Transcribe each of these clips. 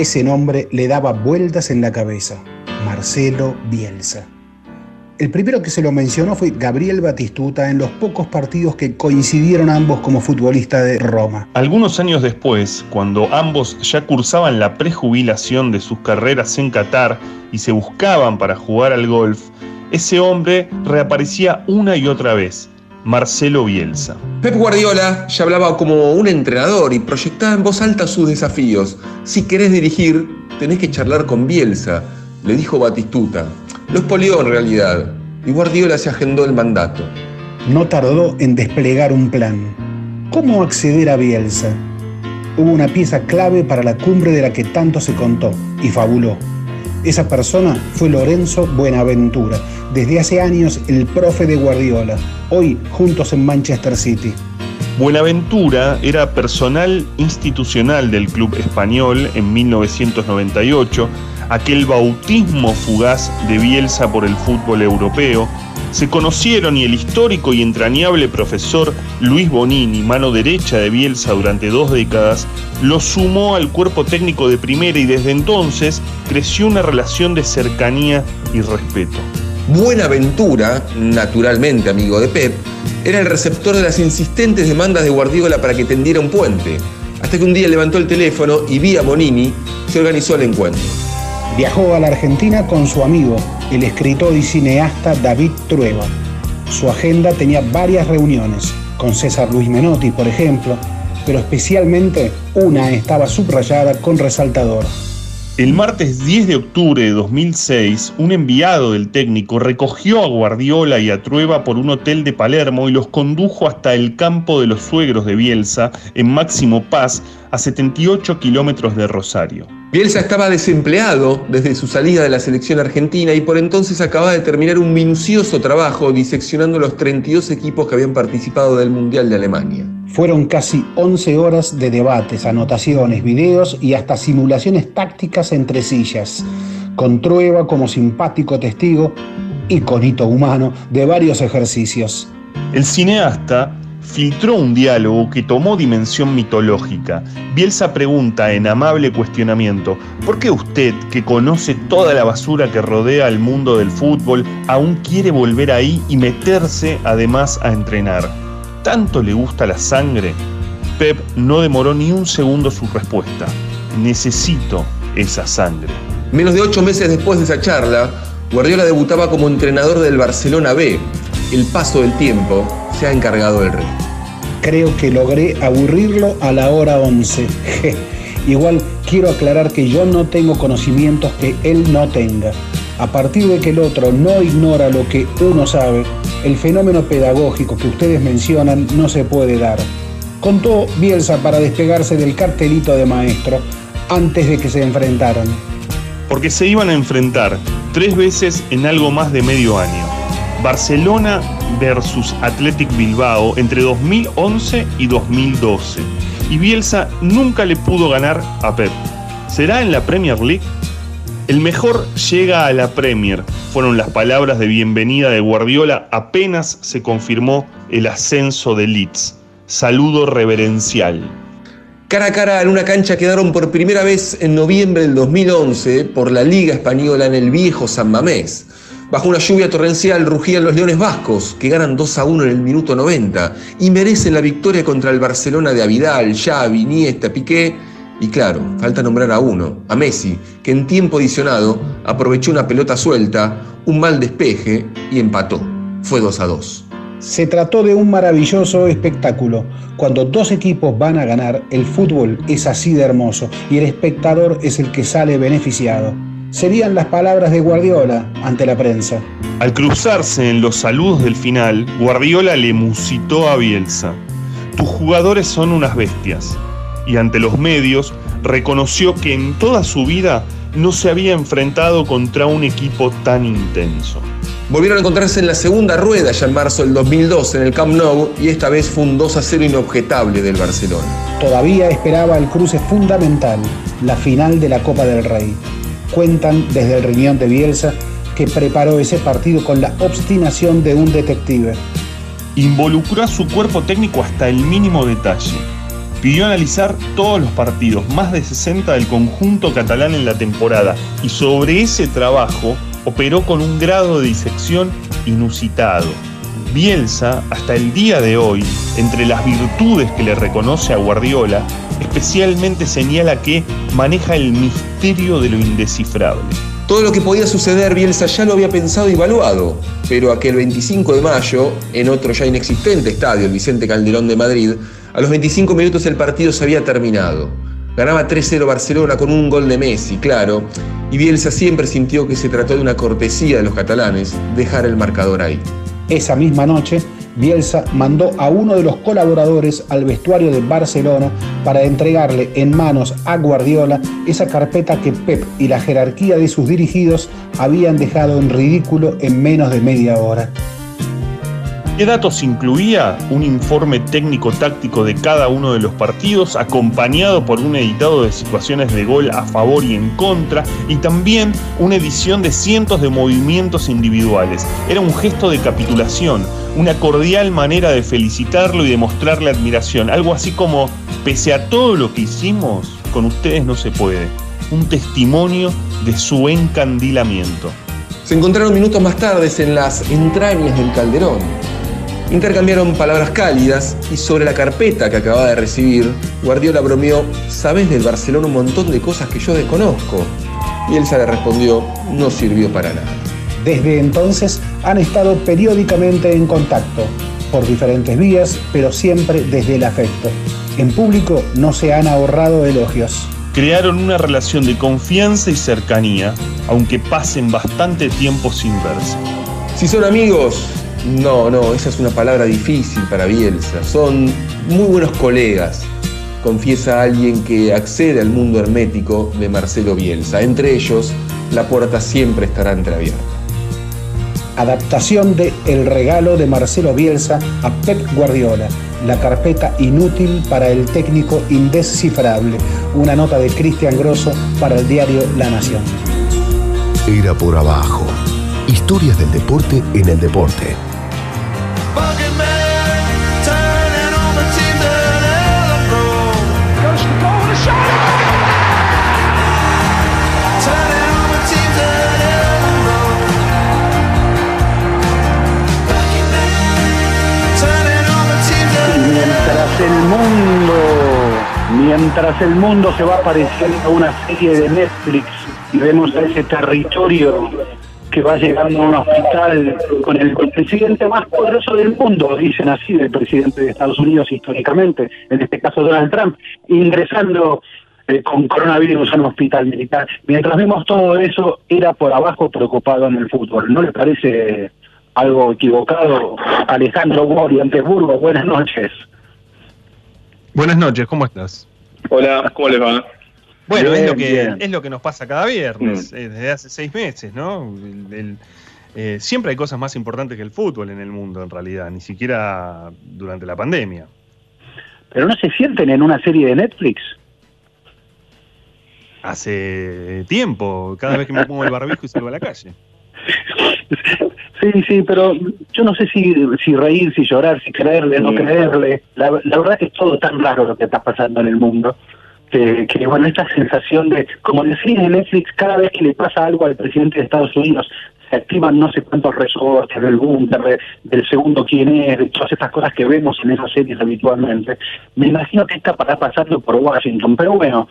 Ese nombre le daba vueltas en la cabeza. Marcelo Bielsa. El primero que se lo mencionó fue Gabriel Batistuta en los pocos partidos que coincidieron ambos como futbolistas de Roma. Algunos años después, cuando ambos ya cursaban la prejubilación de sus carreras en Qatar y se buscaban para jugar al golf, ese hombre reaparecía una y otra vez, Marcelo Bielsa. Pep Guardiola ya hablaba como un entrenador y proyectaba en voz alta sus desafíos. Si querés dirigir, tenés que charlar con Bielsa, le dijo Batistuta. Lo expolió en realidad y Guardiola se agendó el mandato. No tardó en desplegar un plan. ¿Cómo acceder a Bielsa? Hubo una pieza clave para la cumbre de la que tanto se contó y fabuló. Esa persona fue Lorenzo Buenaventura, desde hace años el profe de Guardiola, hoy juntos en Manchester City. Buenaventura era personal institucional del club español en 1998 aquel bautismo fugaz de Bielsa por el fútbol europeo, se conocieron y el histórico y entrañable profesor Luis Bonini, mano derecha de Bielsa durante dos décadas, lo sumó al cuerpo técnico de primera y desde entonces creció una relación de cercanía y respeto. Buenaventura, naturalmente amigo de Pep, era el receptor de las insistentes demandas de Guardiola para que tendiera un puente, hasta que un día levantó el teléfono y vía Bonini se organizó el encuentro. Viajó a la Argentina con su amigo, el escritor y cineasta David Trueba. Su agenda tenía varias reuniones, con César Luis Menotti, por ejemplo, pero especialmente una estaba subrayada con resaltador. El martes 10 de octubre de 2006, un enviado del técnico recogió a Guardiola y a Trueba por un hotel de Palermo y los condujo hasta el campo de los suegros de Bielsa, en Máximo Paz, a 78 kilómetros de Rosario. Bielsa estaba desempleado desde su salida de la selección argentina y por entonces acababa de terminar un minucioso trabajo diseccionando los 32 equipos que habían participado del Mundial de Alemania. Fueron casi 11 horas de debates, anotaciones, videos y hasta simulaciones tácticas entre sillas, con Trueba como simpático testigo y con hito humano de varios ejercicios. El cineasta filtró un diálogo que tomó dimensión mitológica. Bielsa pregunta en amable cuestionamiento, ¿por qué usted, que conoce toda la basura que rodea al mundo del fútbol, aún quiere volver ahí y meterse además a entrenar? ¿Tanto le gusta la sangre? Pep no demoró ni un segundo su respuesta. Necesito esa sangre. Menos de ocho meses después de esa charla, Guardiola debutaba como entrenador del Barcelona B. El paso del tiempo se ha encargado del rey. Creo que logré aburrirlo a la hora 11. Igual quiero aclarar que yo no tengo conocimientos que él no tenga. A partir de que el otro no ignora lo que uno sabe, el fenómeno pedagógico que ustedes mencionan no se puede dar. Contó Bielsa para despegarse del cartelito de maestro antes de que se enfrentaran. Porque se iban a enfrentar tres veces en algo más de medio año. Barcelona versus Athletic Bilbao entre 2011 y 2012. Y Bielsa nunca le pudo ganar a Pep. ¿Será en la Premier League? El mejor llega a la Premier, fueron las palabras de bienvenida de Guardiola apenas se confirmó el ascenso de Leeds. Saludo reverencial. Cara a cara en una cancha quedaron por primera vez en noviembre del 2011 por la Liga Española en el viejo San Mamés. Bajo una lluvia torrencial rugían los Leones Vascos, que ganan 2 a 1 en el minuto 90 y merecen la victoria contra el Barcelona de Avidal, Xavi, Iniesta, Piqué y claro, falta nombrar a uno, a Messi, que en tiempo adicionado aprovechó una pelota suelta, un mal despeje y empató. Fue 2 a 2. Se trató de un maravilloso espectáculo. Cuando dos equipos van a ganar, el fútbol es así de hermoso y el espectador es el que sale beneficiado serían las palabras de Guardiola ante la prensa. Al cruzarse en los saludos del final, Guardiola le musitó a Bielsa. Tus jugadores son unas bestias. Y ante los medios reconoció que en toda su vida no se había enfrentado contra un equipo tan intenso. Volvieron a encontrarse en la segunda rueda ya en marzo del 2002 en el Camp Nou y esta vez fue un 2 a 0 inobjetable del Barcelona. Todavía esperaba el cruce fundamental, la final de la Copa del Rey. Cuentan desde el riñón de Bielsa que preparó ese partido con la obstinación de un detective. Involucró a su cuerpo técnico hasta el mínimo detalle. Pidió analizar todos los partidos, más de 60 del conjunto catalán en la temporada, y sobre ese trabajo operó con un grado de disección inusitado. Bielsa, hasta el día de hoy, entre las virtudes que le reconoce a Guardiola, especialmente señala que maneja el misterio de lo indescifrable. Todo lo que podía suceder Bielsa ya lo había pensado y evaluado, pero aquel 25 de mayo, en otro ya inexistente estadio, el Vicente Calderón de Madrid, a los 25 minutos el partido se había terminado. Ganaba 3-0 Barcelona con un gol de Messi, claro, y Bielsa siempre sintió que se trató de una cortesía de los catalanes dejar el marcador ahí. Esa misma noche, Bielsa mandó a uno de los colaboradores al vestuario de Barcelona para entregarle en manos a Guardiola esa carpeta que Pep y la jerarquía de sus dirigidos habían dejado en ridículo en menos de media hora. ¿Qué datos incluía? Un informe técnico-táctico de cada uno de los partidos, acompañado por un editado de situaciones de gol a favor y en contra, y también una edición de cientos de movimientos individuales. Era un gesto de capitulación, una cordial manera de felicitarlo y de mostrarle admiración, algo así como, pese a todo lo que hicimos, con ustedes no se puede. Un testimonio de su encandilamiento. Se encontraron minutos más tarde en las entrañas del Calderón. Intercambiaron palabras cálidas y sobre la carpeta que acababa de recibir, Guardiola bromeó, sabes del Barcelona un montón de cosas que yo desconozco. Y Elsa le respondió, no sirvió para nada. Desde entonces han estado periódicamente en contacto, por diferentes vías, pero siempre desde el afecto. En público no se han ahorrado elogios. Crearon una relación de confianza y cercanía, aunque pasen bastante tiempo sin verse. Si son amigos, no, no, esa es una palabra difícil para Bielsa. Son muy buenos colegas, confiesa alguien que accede al mundo hermético de Marcelo Bielsa. Entre ellos, la puerta siempre estará entreabierta. Adaptación de El regalo de Marcelo Bielsa a Pep Guardiola, la carpeta inútil para el técnico indescifrable. Una nota de Cristian Grosso para el diario La Nación. Era por abajo. Historias del deporte en el deporte. El mundo, mientras el mundo se va pareciendo a una serie de Netflix y vemos a ese territorio que va llegando a un hospital con el, presidente más poderoso del mundo, dicen así, del presidente de Estados Unidos históricamente, en este caso Donald Trump, ingresando eh, con coronavirus a un hospital militar. Mientras vemos todo eso, era por abajo preocupado en el fútbol. ¿No le parece algo equivocado? Alejandro Mori, Antesburgo, buenas noches. Buenas noches, ¿cómo estás? Hola, ¿cómo les va? Bueno, es, lo que, es lo que nos pasa cada viernes, mm. eh, desde hace seis meses, ¿no? Eh, siempre hay cosas más importantes que el fútbol en el mundo, en realidad, ni siquiera durante la pandemia. ¿Pero no se sienten en una serie de Netflix? Hace tiempo, cada vez que me pongo el barbijo y salgo a la calle. Sí, sí, pero yo no sé si, si reír, si llorar, si creerle, no creerle. La, la verdad que es todo tan raro lo que está pasando en el mundo que, bueno, esta sensación de, como decía en Netflix, cada vez que le pasa algo al presidente de Estados Unidos, se activan no sé cuántos resortes del búnker, del segundo quién es, de todas estas cosas que vemos en esas series habitualmente. Me imagino que está para pasando por Washington, pero bueno,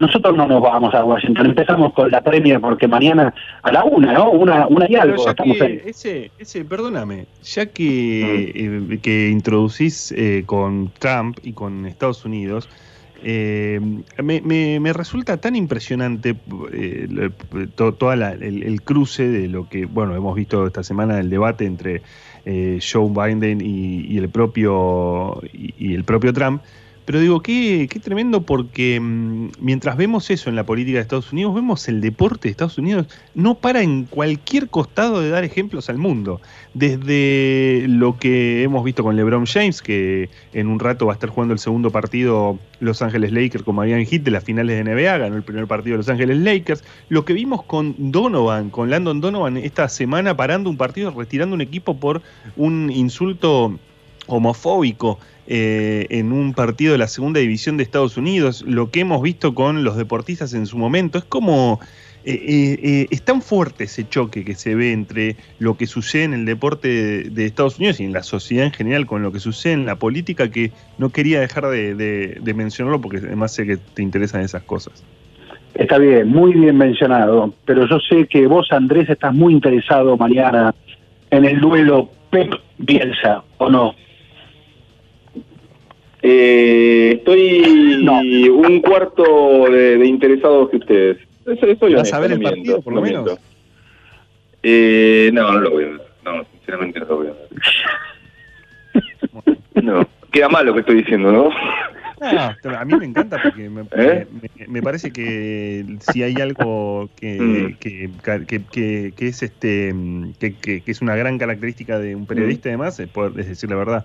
nosotros no nos vamos a Washington, empezamos con la premia porque mañana a la una, ¿no? Una, una y algo. Estamos que ese, ese, perdóname, ya que, mm. eh, que introducís eh, con Trump y con Estados Unidos, eh, me, resulta tan impresionante eh, todo, el, cruce de lo que, bueno, hemos visto esta semana el debate entre eh, Joe Biden y, el propio, y, el propio Trump, pero digo, qué, tremendo porque mm, mientras vemos eso en la política de Estados Unidos, vemos el deporte de Estados Unidos no para en cualquier costado de dar ejemplos al mundo. Desde lo que hemos visto con LeBron James, que en un rato va a estar jugando el segundo partido Los Ángeles Lakers como habían hit de las finales de NBA, ganó el primer partido Los Ángeles Lakers. Lo que vimos con Donovan, con Landon Donovan esta semana parando un partido, retirando un equipo por un insulto homofóbico eh, en un partido de la segunda división de Estados Unidos, lo que hemos visto con los deportistas en su momento, es como eh, eh, es tan fuerte ese choque que se ve entre lo que sucede en el deporte de, Estados Unidos y en la sociedad en general con lo que sucede en la política que no quería dejar de, mencionarlo porque además sé que te interesan esas cosas. Está bien, muy bien mencionado, pero yo sé que vos, Andrés, estás muy interesado mañana en el duelo Pep Bielsa, ¿o no? Eh, estoy un cuarto de, de interesados que ustedes. Eso, eso ¿Vas a ver el partido, por lo menos? Eh, no, no lo voy a ver. No, sinceramente no lo voy a ver. no, queda mal lo que estoy diciendo, ¿no? Ah, a mí me encanta porque me, ¿Eh? me, parece que si hay algo que, mm. que, que, que, es este que, es una gran característica de un periodista mm. además es poder decir la verdad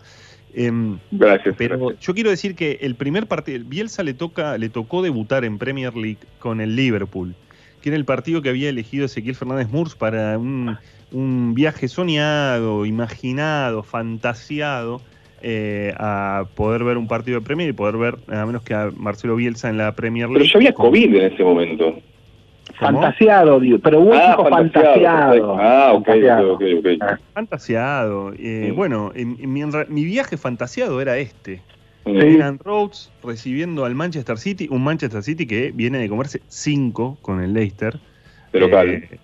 Em, gracias. Pero yo quiero decir que el primer partido, Bielsa le toca, le tocó debutar en Premier League con el Liverpool, que era el partido que había elegido Ezequiel Fernández Murs para un, viaje soñado, imaginado, fantasiado. Eh, a poder ver un partido de Premier y poder ver nada menos que a Marcelo Bielsa en la Premier League. Pero yo había COVID en ese momento. Fantasiado, digo, pero vos ah, fantasiado. Ah, ok, ok, ok. Ah. Fantasiado. Eh, bueno, mi, viaje fantasiado era este. Rhodes recibiendo al Manchester City, un Manchester City que viene de comerse 5 con el Leicester. Pero eh,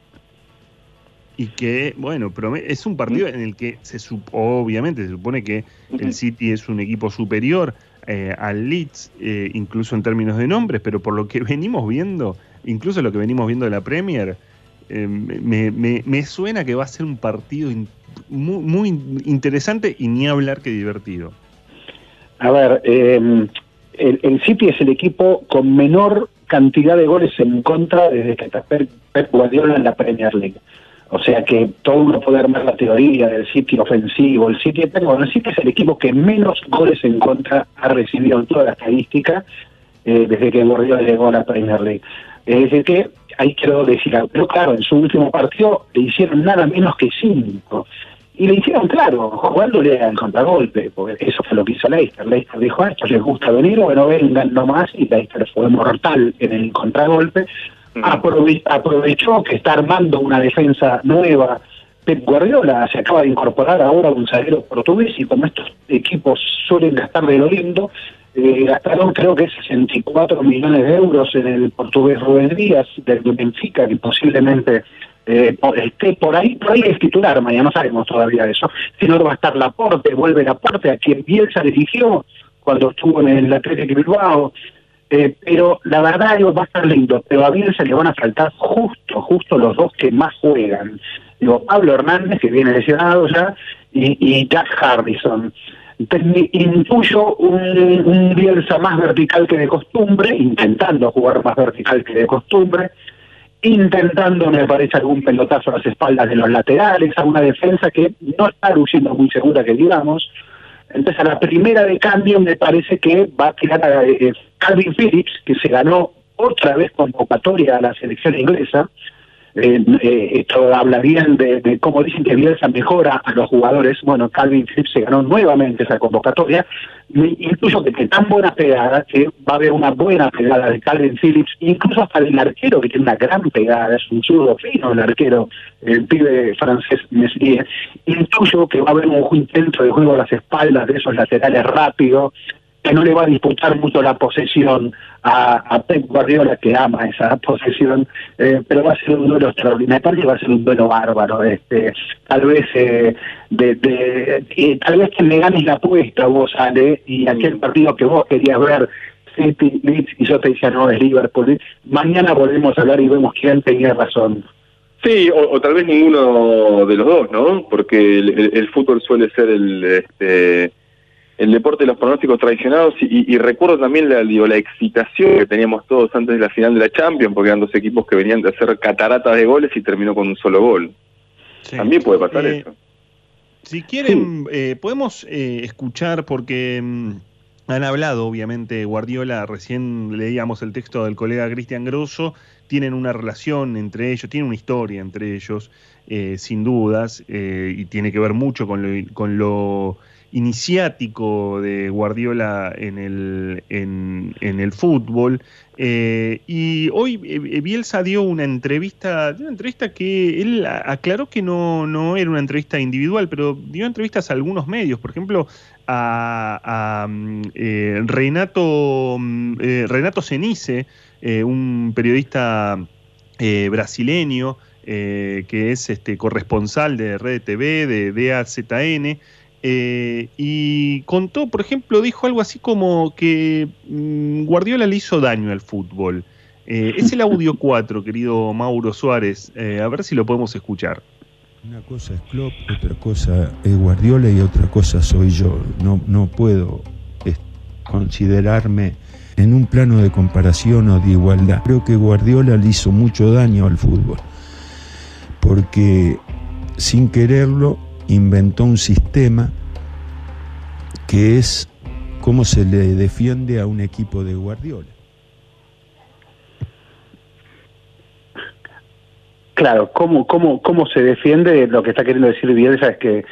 y que, bueno, es un partido en el que se obviamente se supone que el City es un equipo superior eh, al Leeds, eh, incluso en términos de nombres, pero por lo que venimos viendo, incluso lo que venimos viendo de la Premier, eh, me, suena que va a ser un partido muy, interesante y ni hablar que divertido. A ver, em, el, City es el equipo con menor cantidad de goles en contra desde que está Pep Guardiola en la Premier League. O sea que todo uno puede armar la teoría del City ofensivo, el City bueno, el City es el equipo que menos goles en contra ha recibido en toda la estadística eh, desde que Guardiola llegó a la Premier League. Es decir que ahí quiero decir pero claro, en su último partido le hicieron nada menos que cinco. Y le hicieron claro, jugándole al contragolpe, porque eso fue lo que hizo Leicester. Leicester dijo, a ah, esto les gusta venir, bueno, vengan nomás, y Leicester fue mortal en el contragolpe aprovechó que está armando una defensa nueva. Pep Guardiola se acaba de incorporar ahora un zaguero portugués y como estos equipos suelen gastar de lo lindo, eh, gastaron creo que 64 millones de euros en el portugués Rubén Díaz del Benfica, que posiblemente eh, esté por ahí, por ahí es titular, mañana no sabemos todavía eso. Si no va a estar Laporte, vuelve Laporte, a quien Bielsa dirigió cuando estuvo en el Atlético Bilbao, eh, pero la verdad digo, va a estar lindo, pero a Bielsa le van a faltar justo, justo los dos que más juegan. Digo, Pablo Hernández, que viene lesionado ya, y, Jack Hardison. Intuyo un, un Bielsa más vertical que de costumbre, intentando jugar más vertical que de costumbre, intentando, me parece, algún pelotazo a las espaldas de los laterales, a una defensa que no está luciendo muy segura que digamos, entonces, a la primera de cambio me parece que va a tirar a eh, Calvin Phillips, que se ganó otra vez convocatoria a la selección inglesa, eh, eh, esto habla bien de, cómo dicen que Bielsa mejora a los jugadores. Bueno, Calvin Phillips se ganó nuevamente esa convocatoria. Incluso que, que tan buena pegada que va a haber una buena pegada de Calvin Phillips, incluso hasta el arquero que tiene una gran pegada, es un zurdo fino el arquero, el pibe francés Meslier. Intuyo que va a haber un intento de juego a las espaldas de esos laterales rápidos que no le va a disputar mucho la posesión a, a Pep Guardiola, que ama esa posesión, eh, pero va a ser un duelo extraordinario y va a ser un duelo bárbaro. Este, tal vez eh, de, de tal vez que le ganes la apuesta vos, Ale, y aquel partido que vos querías ver, City, Leeds, y yo te decía, no, es Liverpool. Mañana volvemos a hablar y vemos quién tenía razón. Sí, o, tal vez ninguno de los dos, ¿no? Porque el, el fútbol suele ser el... Este, el deporte de los pronósticos traicionados y, recuerdo también la, digo, la excitación que teníamos todos antes de la final de la Champions, porque eran dos equipos que venían de hacer cataratas de goles y terminó con un solo gol. También puede pasar eh, eso. Si quieren, eh, podemos eh, escuchar, porque mm, han hablado, obviamente, Guardiola, recién leíamos el texto del colega Cristian Grosso, tienen una relación entre ellos, tienen una historia entre ellos, sin dudas, y tiene que ver mucho con lo, con lo iniciático de Guardiola en el, en, el fútbol. Eh, y hoy eh, Bielsa dio una entrevista, una entrevista que él aclaró que no, no era una entrevista individual, pero dio entrevistas a algunos medios, por ejemplo, a, mm, Renato, mm, Renato Cenice, un periodista brasileño, que es este, corresponsal de Red TV, de DAZN, eh, y contó, por ejemplo, dijo algo así como que mm, Guardiola le hizo daño al fútbol. Eh, es el audio 4, querido Mauro Suárez. Eh, a ver si lo podemos escuchar. Una cosa es Klopp, otra cosa es Guardiola y otra cosa soy yo. No, no puedo considerarme en un plano de comparación o de igualdad. Creo que Guardiola le hizo mucho daño al fútbol, porque sin quererlo inventó un sistema que es cómo se le defiende a un equipo de Guardiola. Claro, ¿cómo, cómo, cómo se defiende? Lo que está queriendo decir Bielsa es que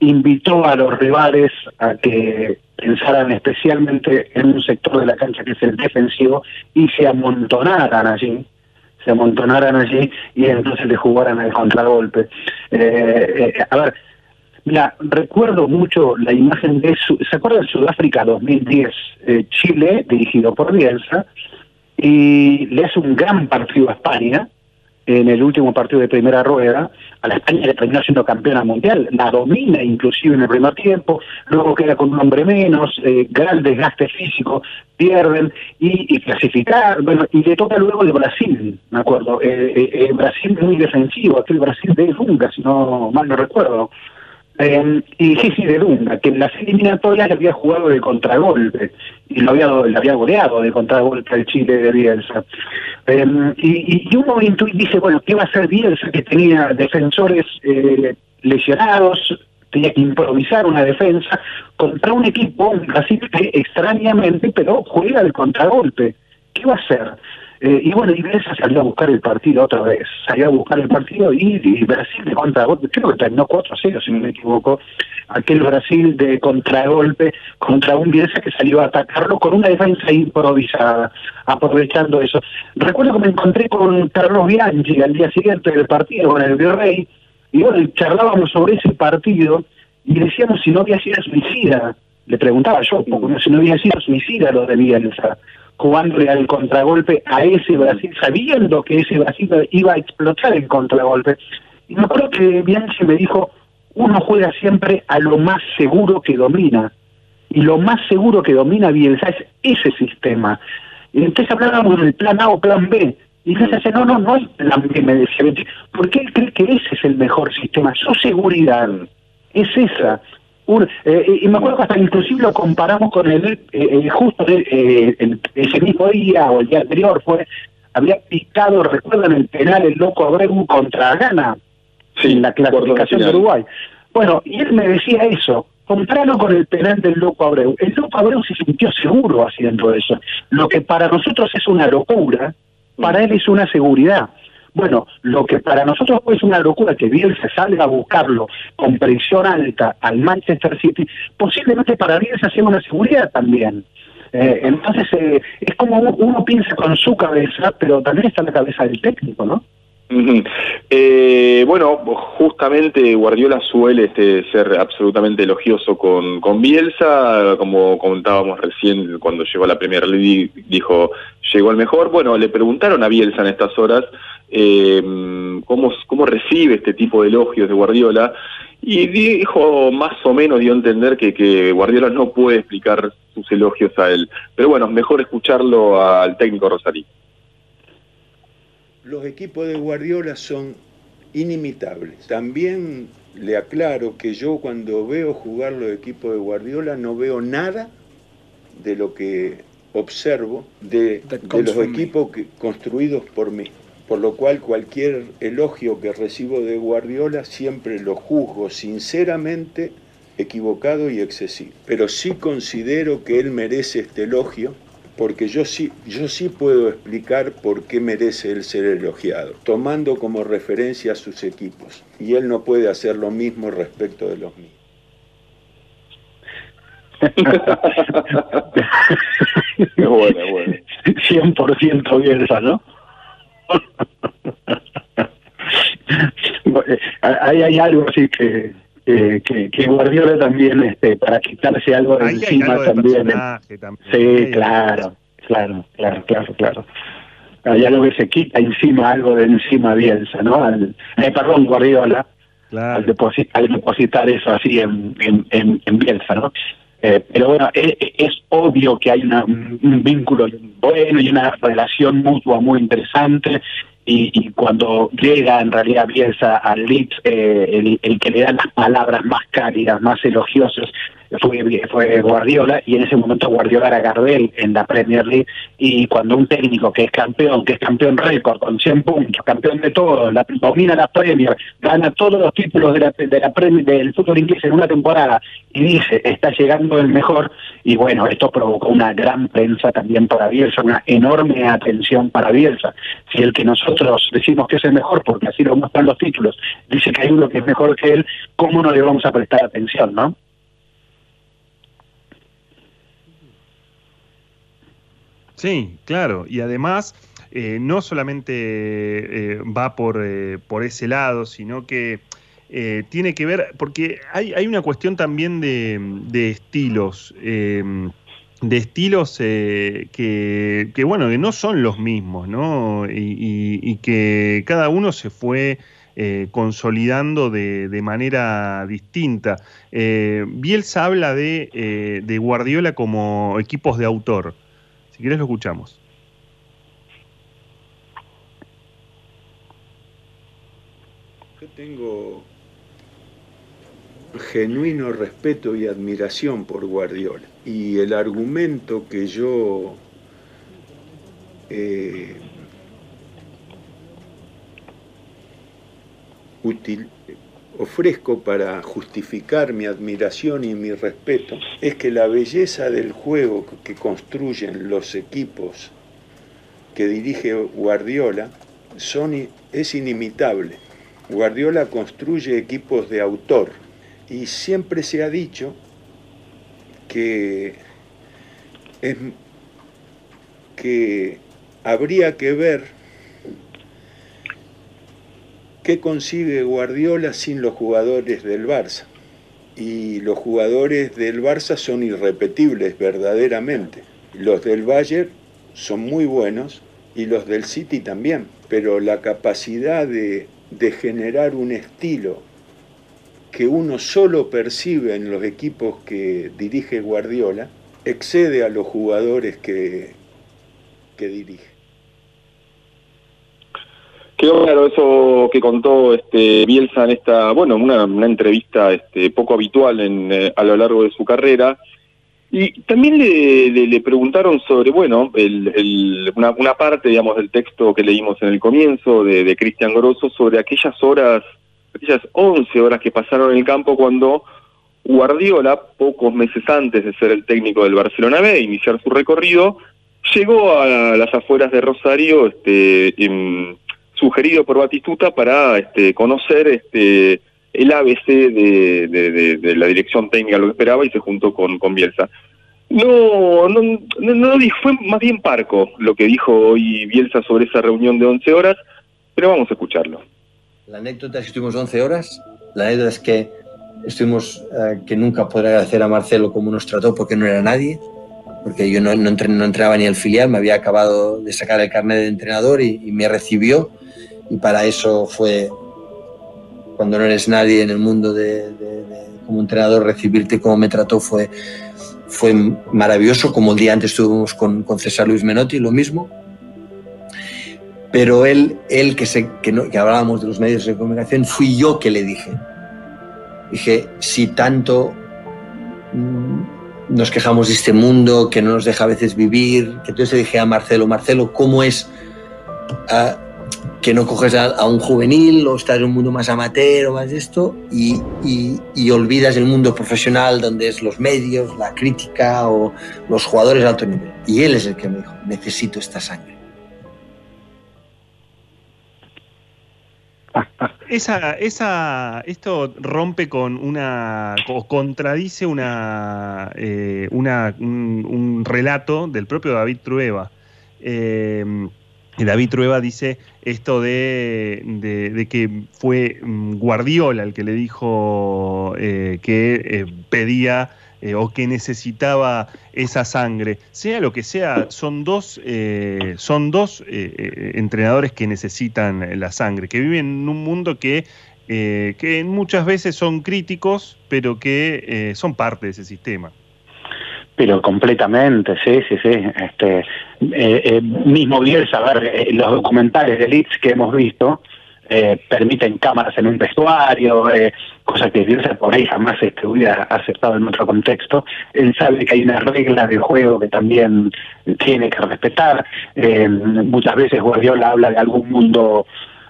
invitó a los rivales a que pensaran especialmente en un sector de la cancha que es el defensivo y se amontonaran allí se amontonaran allí y entonces le jugaran el contragolpe. Eh, eh, a ver, Mira, recuerdo mucho la imagen de, ¿se acuerdan de Sudáfrica 2010? Eh, Chile, dirigido por Bielsa, y le hace un gran partido a España, en el último partido de primera rueda, a la España que terminó siendo campeona mundial, la domina inclusive en el primer tiempo, luego queda con un hombre menos, eh, gran desgaste físico, pierden y, clasificar, bueno, y le toca luego de Brasil, me acuerdo, eh, eh, Brasil muy defensivo, aquel Brasil de Lunga, si no mal no recuerdo, eh, y sí, de Dunga, que en las eliminatorias le había jugado de contragolpe y lo había, le había goleado de contragolpe al Chile de Bielsa. Eh, y, y, uno dice, bueno, ¿qué va a hacer Bielsa que tenía defensores eh, lesionados? Tenía que improvisar una defensa contra un equipo, un Brasil que extrañamente, pero juega de contragolpe. ¿Qué va a hacer? Eh, y bueno, Bielsa salió a buscar el partido otra vez, salió a buscar el partido y, Brasil de contragolpe, creo que terminó 4 a 0, si no me equivoco, aquel Brasil de contragolpe contra un Bielsa que salió a atacarlo con una defensa improvisada, aprovechando eso. Recuerdo que me encontré con Carlos Bianchi al día siguiente del partido con el Virrey, y bueno, charlábamos sobre ese partido y decíamos si no había sido suicida, le preguntaba yo, si no había sido suicida lo de Bielsa jugándole al contragolpe a ese Brasil, sabiendo que ese Brasil iba a explotar el contragolpe. Y me acuerdo que Bianchi me dijo, uno juega siempre a lo más seguro que domina. Y lo más seguro que domina Bielsa es ese sistema. Y entonces hablábamos del plan A o plan B. Y Bielsa dice, no, no, no hay plan B, me decía porque él cree que ese es el mejor sistema. Su seguridad es esa. Eh, y me acuerdo que hasta inclusive lo comparamos con el, eh, eh, justo ese mismo día o el día anterior fue, había picado, recuerdan el penal el loco Abreu contra Ghana en la clasificación de Uruguay. Bueno, y él me decía eso, compararlo con el penal del loco Abreu. El loco Abreu se sintió seguro haciendo eso. Lo que para nosotros es una locura, para él es una seguridad. Bueno, lo que para nosotros es una locura que Bielsa salga a buscarlo con presión alta al Manchester City, posiblemente para Bielsa sea una seguridad también. Eh, entonces, eh, es como uno, piensa con su cabeza, pero también está en la cabeza del técnico, ¿no? Eh, bueno, justamente Guardiola suele este, ser absolutamente elogioso con, con Bielsa, como comentábamos recién cuando llegó a la Premier League, dijo, llegó el mejor. Bueno, le preguntaron a Bielsa en estas horas eh, cómo, cómo recibe este tipo de elogios de Guardiola y dijo más o menos dio a entender que, que Guardiola no puede explicar sus elogios a él. Pero bueno, mejor escucharlo al técnico Rosarí. Los equipos de Guardiola son inimitables. También le aclaro que yo cuando veo jugar los equipos de Guardiola no veo nada de lo que observo de, de los equipos construidos por mí por lo cual cualquier elogio que recibo de Guardiola siempre lo juzgo sinceramente equivocado y excesivo. Pero sí considero que él merece este elogio porque yo sí, yo sí puedo explicar por qué merece él ser elogiado, tomando como referencia a sus equipos. Y él no puede hacer lo mismo respecto de los míos. bueno, bueno. 100% Bielsa, ¿no? Eh, ahí hay algo así que, que, que, Guardiola también, este, para quitarse algo de encima también, Sí, claro, claro, claro, claro, claro. Hay algo que se quita encima, algo de encima Bielsa, ¿no? Al, eh, perdón, Guardiola, al, depositar, al, depositar, eso así en, en, en, Bielsa, ¿no? Eh, pero bueno, es, es, obvio que hay una, un vínculo bueno y una relación mutua muy interesante y, y, cuando llega en realidad Bielsa al Leeds, eh, el, el, que le da las palabras más cálidas, más elogiosas, fue, fue Guardiola y en ese momento Guardiola era Gardel en la Premier League y cuando un técnico que es campeón, que es campeón récord con 100 puntos, campeón de todo, la, domina la Premier, gana todos los títulos de la, del fútbol inglés en una temporada y dice está llegando el mejor y bueno, esto provocó una gran prensa también para Bielsa, una enorme atención para Bielsa. Si el que nosotros decimos que es el mejor, porque así lo muestran los títulos, dice que hay uno que es mejor que él, ¿cómo no le vamos a prestar atención, no? Sí, claro. Y además, eh, no solamente eh, va por, eh, por, ese lado, sino que tiene que ver, porque hay, hay una cuestión también de, de estilos, de estilos que, que, bueno, que no son los mismos, ¿no? Y, que cada uno se fue consolidando de, de, manera distinta. Bielsa habla de, de Guardiola como equipos de autor. Si quieres lo escuchamos. Yo tengo genuino respeto y admiración por Guardiola. Y el argumento que yo eh, ofrezco para justificar mi admiración y mi respeto es que la belleza del juego que construyen los equipos que dirige Guardiola es inimitable. Guardiola construye equipos de autor y siempre se ha dicho que, es, que habría que ver ¿Qué consigue Guardiola sin los jugadores del Barça? Y los jugadores del Barça son irrepetibles verdaderamente. Los del Bayern son muy buenos y los del City también, pero la capacidad de, de generar un estilo que uno solo percibe en los equipos que dirige Guardiola excede a los jugadores que, que dirige. Quedó claro eso que contó este Bielsa en esta, bueno, una, una entrevista este, poco habitual en, eh, a lo largo de su carrera. Y también le, le, preguntaron sobre, bueno, el, el, una, una, parte, digamos, del texto que leímos en el comienzo de, de Cristian Grosso sobre aquellas horas, aquellas 11 horas que pasaron en el campo cuando Guardiola, pocos meses antes de ser el técnico del Barcelona B, iniciar su recorrido, llegó a las afueras de Rosario, este, en, sugerido por Batistuta para este, conocer este, el ABC de, la dirección técnica, lo que esperaba, y se juntó con, Bielsa. No, no, no, fue más bien parco lo que dijo hoy Bielsa sobre esa reunión de 11 horas, pero vamos a escucharlo. La anécdota es que estuvimos 11 horas, la anécdota es que estuvimos, eh, que nunca podré agradecer a Marcelo como nos trató porque no era nadie, porque yo no, no, entraba ni al filial, me había acabado de sacar el carnet de entrenador y me recibió y para eso fue, cuando no eres nadie en el mundo de, de, de, como entrenador, recibirte como me trató fue, fue maravilloso, como el día antes estuvimos con, con César Luis Menotti, lo mismo. Pero él, él que, se, que, no, que hablábamos de los medios de comunicación, fui yo que le dije. Dije, si tanto nos quejamos de este mundo que no nos deja a veces vivir, que entonces le dije a Marcelo, Marcelo, ¿cómo es que no coges a, un juvenil o estás en un mundo más amateur o más de esto y, y, y, olvidas el mundo profesional donde es los medios, la crítica o los jugadores de alto nivel. Y él es el que me dijo, necesito esta sangre. esa, esa, esto rompe con una, o contradice una, eh, una un, relato del propio David Trueba. Eh, David Trueba dice esto de, de, que fue mm, Guardiola el que le dijo eh, que pedía eh, o que necesitaba esa sangre. Sea lo que sea, son dos, eh, son dos eh, entrenadores que necesitan la sangre, que viven en un mundo que, que muchas veces son críticos, pero que son parte de ese sistema. Pero completamente, sí, sí, sí. Este, mismo Bielsa, a ver, los documentales de Leeds que hemos visto, eh, permiten cámaras en un vestuario, eh, cosa que Bielsa por ahí jamás este, hubiera aceptado en otro contexto. Él sabe que hay una regla de juego que también tiene que respetar. Eh, muchas veces Guardiola habla de algún mundo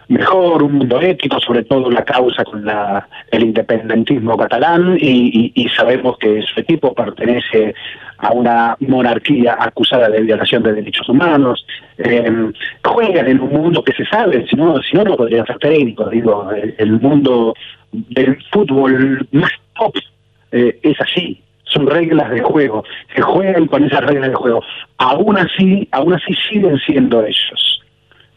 mejor, un mundo ético, sobre todo la causa con la, el independentismo catalán y, y, sabemos que su equipo pertenece a una monarquía acusada de violación de derechos humanos, eh, juegan en un mundo que se sabe, si no, si no, no podrían ser técnicos, digo, el, mundo del fútbol más top eh, es así, son reglas de juego, se juegan con esas reglas de juego, aún así, aún así siguen siendo ellos.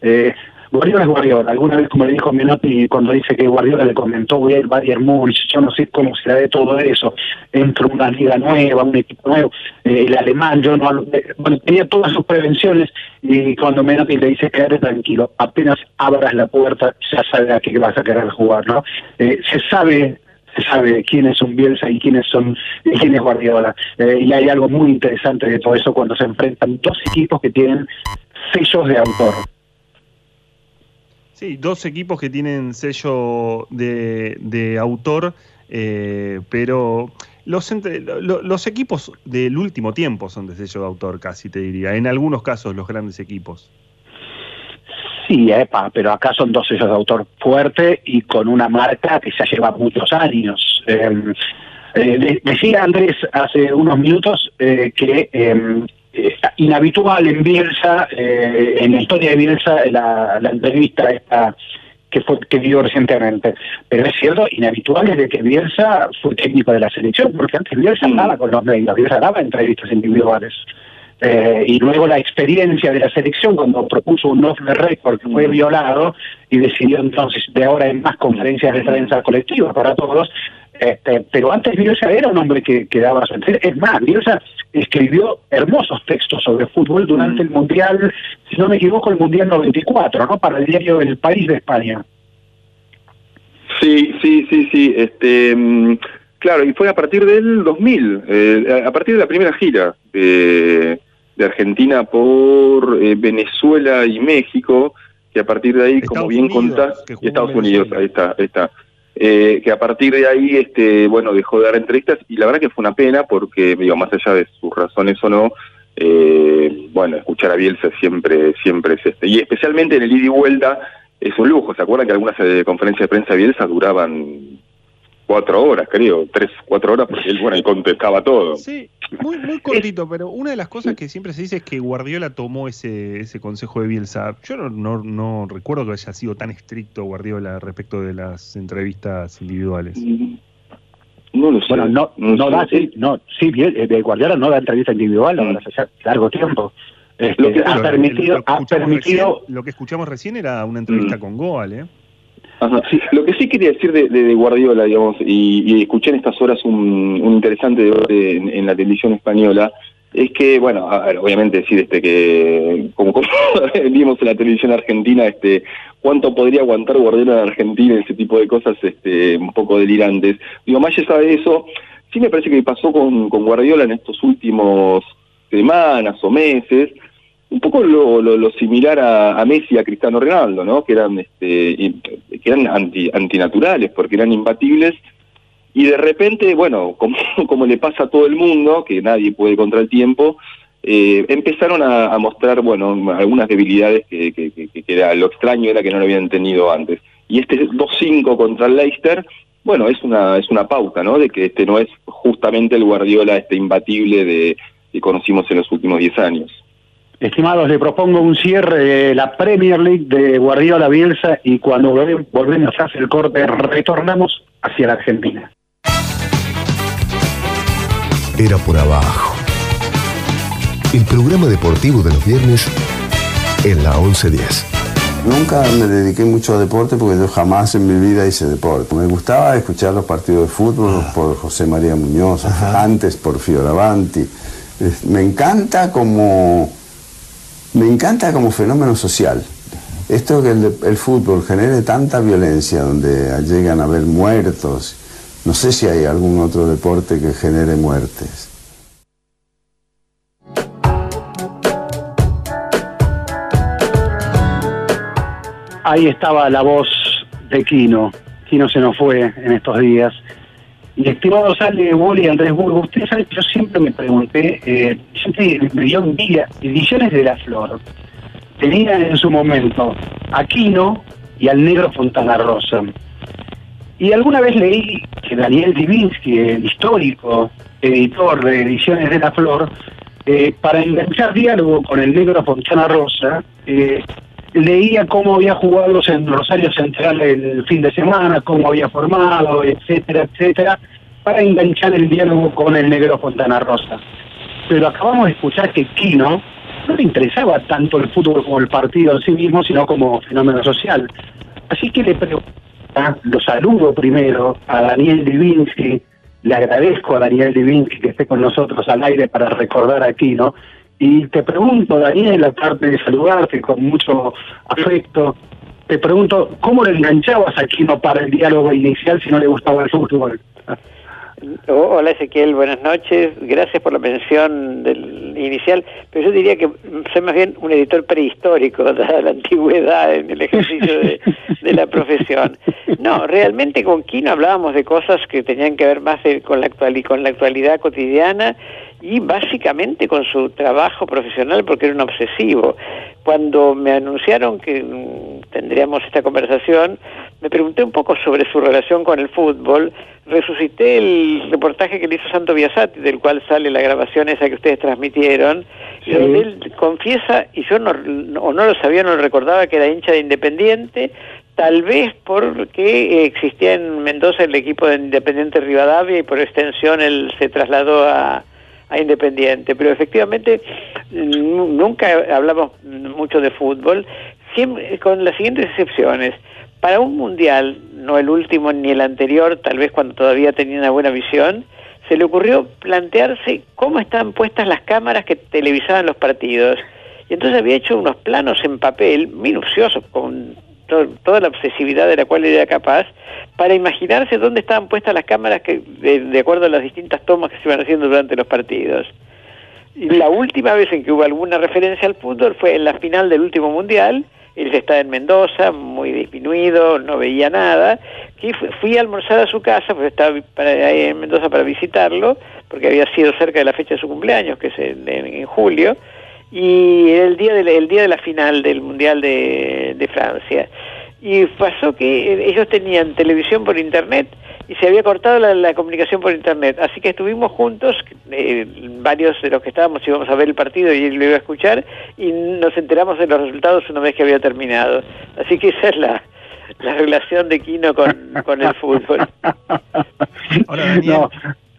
Eh, Guardiola es Guardiola. Alguna vez, como le dijo Menotti, cuando dice que Guardiola le comentó, voy a ir Bayern Múnich, yo no sé cómo será de todo eso. Entro una liga nueva, un equipo nuevo. Eh, el alemán, yo no. Eh, tenía todas sus prevenciones y cuando Menotti le dice, quédate tranquilo, apenas abras la puerta, ya sabe a qué vas a querer jugar, ¿no? Eh, se sabe se sabe quiénes son Bielsa y quiénes son quién es Guardiola. y hay algo muy interesante de todo eso cuando se enfrentan dos equipos que tienen sellos de autor. Sí, dos equipos que tienen sello de, autor, eh, pero los, los equipos del último tiempo son de sello de autor, casi te diría. En algunos casos, los grandes equipos. Sí, epa, pero acá son dos sellos de autor fuerte y con una marca que ya lleva muchos años. Em, eh, decía Andrés hace unos minutos eh, que em, eh, inhabitual en Bielsa, eh, en la historia de Bielsa, la, entrevista esta que fue que dio recientemente. Pero es cierto, inhabitual desde que Bielsa fue técnico de la selección, porque antes Bielsa hablaba con los medios, Bielsa daba entrevistas individuales. Eh, y luego la experiencia de la selección cuando propuso un off the record que fue violado y decidió entonces de ahora en más conferencias de prensa colectiva para todos este, pero antes Bielsa era un hombre que, que daba su Es más, Bielsa escribió hermosos textos sobre fútbol durante el Mundial, si no me equivoco, el Mundial 94, ¿no? Para el diario El País de España. Sí, sí, sí, sí. Este, mm, claro, y fue a partir del 2000, eh, a partir de la primera gira de, Argentina por eh, Venezuela y México, que a partir de ahí, como bien contás, y Estados Unidos, ahí está, ahí está. Eh, que a partir de ahí, este, bueno, dejó de dar entrevistas y la verdad que fue una pena porque, digo, más allá de sus razones o no, eh, bueno, escuchar a Bielsa siempre, siempre es este. Y especialmente en el ida y vuelta es un lujo. ¿Se acuerdan que algunas eh, conferencias de prensa de Bielsa duraban cuatro horas, creo, tres, cuatro horas, porque él, bueno, y contestaba todo. Sí, muy, muy cortito, pero una de las cosas que siempre se dice es que Guardiola tomó ese, ese consejo de Bielsa. Yo no, no, no recuerdo que haya sido tan estricto Guardiola respecto de las entrevistas individuales. No lo sé. Bueno, no, no, da, sí, no, sí, eh, Guardiola no da entrevista individual mm. hace largo tiempo. Este, lo que, ha permitido, ha permitido... lo que escuchamos recién era una entrevista mm. con Goal, ¿eh? Lo que sí quería decir de, Guardiola, digamos, y, escuché en estas horas un, interesante debate en, la televisión española, es que, bueno, obviamente decir este que, como, vimos en la televisión argentina, este cuánto podría aguantar Guardiola en Argentina, ese tipo de cosas este, un poco delirantes. Digo, allá de eso, sí me parece que pasó con, con Guardiola en estos últimos semanas o meses, un poco lo, lo, similar a, a, Messi a Cristiano Ronaldo, ¿no? Que eran, este, que eran anti, antinaturales, porque eran imbatibles, y de repente, bueno, como, como le pasa a todo el mundo, que nadie puede contra el tiempo, eh, empezaron a, mostrar, bueno, algunas debilidades que, que, que, era, lo extraño era que no lo habían tenido antes. Y este 2-5 contra el Leicester, bueno, es una, es una pauta, ¿no? De que este no es justamente el Guardiola este imbatible de, que conocimos en los últimos 10 años. Estimados, le propongo un cierre de la Premier League de Guardiola Bielsa y cuando volvemos a hacer el corte retornamos hacia la Argentina. Era por abajo. El programa deportivo de los viernes en la 1110. Nunca me dediqué mucho a deporte porque yo jamás en mi vida hice deporte. Me gustaba escuchar los partidos de fútbol ah. por José María Muñoz, antes por Fioravanti. Me encanta como me encanta como fenómeno social. Esto que el, fútbol genere tanta violencia donde llegan a haber muertos. No sé si hay algún otro deporte que genere muertes. ahí estaba la voz de Quino. Quino se nos fue en estos días. Y estimado Sale, Wally, Andrés Burgo, ustedes saben que yo siempre me pregunté, eh, siempre me dio ediciones de la flor. Tenía en su momento a Quino y al negro Fontana Rosa. Y alguna vez leí que Daniel Divinsky, el histórico editor de Ediciones de la Flor, eh, para enganchar diálogo con el negro Fontana Rosa, eh, leía cómo había jugado en Rosario Central el fin de semana, cómo había formado, etcétera, etcétera, para enganchar el diálogo con el negro Fontana Rosa. Pero acabamos de escuchar que Kino no le interesaba tanto el fútbol como el partido en sí mismo, sino como fenómeno social. Así que le pregunto, lo saludo primero a Daniel Divinsky, le agradezco a Daniel Divinsky que esté con nosotros al aire para recordar a Kino, y te pregunto, Daniel, aparte de saludarte con mucho afecto, te pregunto, ¿cómo le enganchabas a Kino para el diálogo inicial si no le gustaba el fútbol? Hola Ezequiel, buenas noches. Gracias por la mención del inicial, pero yo diría que soy más bien un editor prehistórico, dada la antigüedad en el ejercicio de, la profesión. No, realmente con Kino hablábamos de cosas que tenían que ver más con, la actual, con la actualidad cotidiana y básicamente con su trabajo profesional porque era un obsesivo. Cuando me anunciaron que mm, tendríamos esta conversación, me pregunté un poco sobre su relación con el fútbol, resucité el reportaje que le hizo Santo Biasati, del cual sale la grabación esa que ustedes transmitieron, y donde él confiesa, y yo no, o no lo sabía, no lo recordaba, que era hincha de Independiente, tal vez porque existía en Mendoza el equipo de Independiente Rivadavia y por extensión él se trasladó a a Independiente, pero efectivamente nunca hablamos mucho de fútbol, siempre, con las siguientes excepciones. Para un mundial, no el último ni el anterior, tal vez cuando todavía tenía una buena visión, se le ocurrió plantearse cómo estaban puestas las cámaras que televisaban los partidos. Y entonces había hecho unos planos en papel minuciosos, con toda la obsesividad de la cual era capaz, para imaginarse dónde estaban puestas las cámaras que, de, acuerdo a las distintas tomas que se iban haciendo durante los partidos. Y la última vez en que hubo alguna referencia al fútbol fue en la final del último mundial. Él estaba en Mendoza, muy disminuido, no veía nada. Que fui a almorzar a su casa, pues estaba para, en Mendoza para visitarlo, porque había sido cerca de la fecha de su cumpleaños, que es en julio y el día de la, el día de la final del Mundial de, Francia. Y pasó que ellos tenían televisión por internet y se había cortado la, comunicación por internet. Así que estuvimos juntos, eh, varios de los que estábamos íbamos a ver el partido y él lo iba a escuchar, y nos enteramos de los resultados una vez que había terminado. Así que esa es la, relación de Kino con, con el fútbol. Hola, Daniel.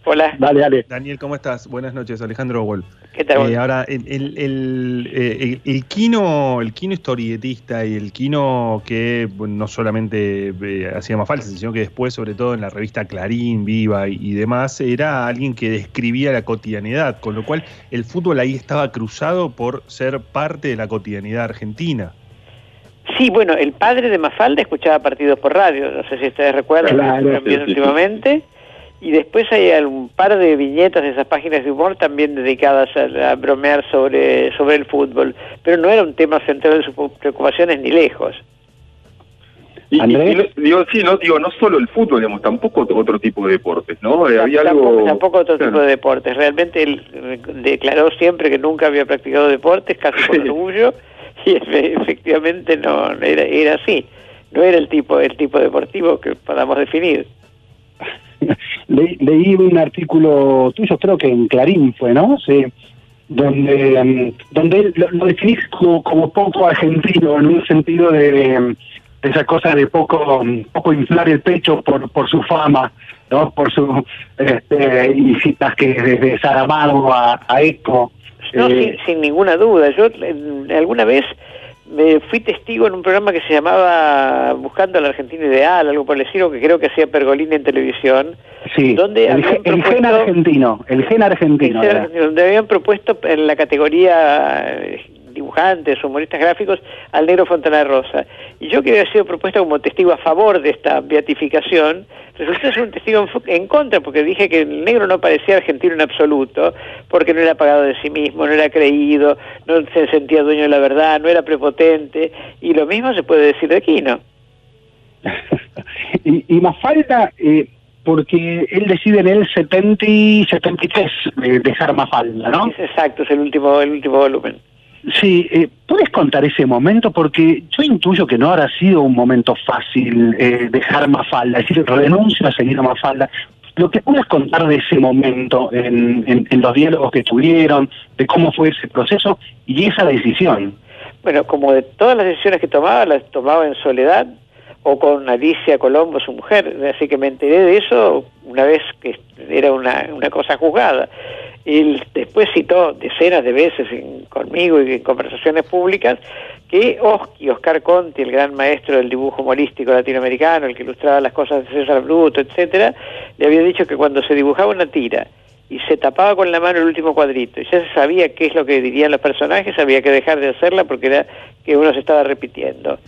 Hola. Dale, dale. Daniel, ¿cómo estás? Buenas noches, Alejandro Wolf. ¿Qué tal? Eh, ahora, el, el, el, eh, el, Kino, el Kino historietista y el Kino que no solamente eh, hacía más falsa, sino que después, sobre todo en la revista Clarín, Viva y, demás, era alguien que describía la cotidianidad, con lo cual el fútbol ahí estaba cruzado por ser parte de la cotidianidad argentina. Sí, bueno, el padre de Mafalda escuchaba partidos por radio, no sé si ustedes recuerdan, claro, últimamente. Y después hay un par de viñetas de esas páginas de humor también dedicadas a, bromear sobre, sobre el fútbol, pero no era un tema central de sus preocupaciones ni lejos. Y, digo, sí, no, digo, no solo el fútbol, digamos, tampoco otro, tipo de deportes, ¿no? Eh, había tampoco, algo... tampoco otro tipo de deportes. Realmente él eh, declaró siempre que nunca había practicado deportes, casi por orgullo, y efectivamente no era, era así. No era el tipo, el tipo deportivo que podamos definir. leí un artículo tuyo, creo que en Clarín fue, ¿no? Sí. donde, mm, donde lo, lo definís como, como poco argentino, en un sentido de, de esa cosa de poco, mm, poco inflar el pecho por, por su fama, ¿no? por su este, y citas que desde Saramago a, a Eco. No, eh, sin, sin ninguna duda. Yo eh, alguna vez me fui testigo en un programa que se llamaba Buscando al Argentino Ideal, algo por el estilo, que creo que hacía Pergolini en televisión. sí, donde el, ge- el gen argentino, el gen argentino. Donde habían propuesto en la categoría eh, dibujantes, humoristas gráficos, al negro Fontana Rosa. Y yo que había sido propuesto como testigo a favor de esta beatificación, resulté ser un testigo en, en contra, porque dije que el negro no parecía argentino en absoluto, porque no era pagado de sí mismo, no era creído, no se sentía dueño de la verdad, no era prepotente, y lo mismo se puede decir de Aquino. y, y Mafalda, eh, porque él decide en el 70 y 73 eh, dejar Mafalda, ¿no? Es exacto, es el último, el último volumen. Sí, eh, ¿puedes contar ese momento? Porque yo intuyo que no habrá sido un momento fácil eh, dejar Mafalda, es decir, renuncio a seguir a Mafalda. Lo que puedes contar de ese momento en, en- en los diálogos que tuvieron, de cómo fue ese proceso y esa decisión. Bueno, como de todas las decisiones que tomaba, las tomaba en soledad o con Alicia Colombo, su mujer. Así que me enteré de eso una vez que era una, una cosa juzgada. Él después citó decenas de veces en- conmigo y en conversaciones públicas que Oski, Oscar Conti, el gran maestro del dibujo humorístico latinoamericano, el que ilustraba las cosas de César Bruto, etcétera, le había dicho que cuando se dibujaba una tira y se tapaba con la mano el último cuadrito y ya se sabía qué es lo que dirían los personajes, había que dejar de hacerla porque era que uno se estaba repitiendo.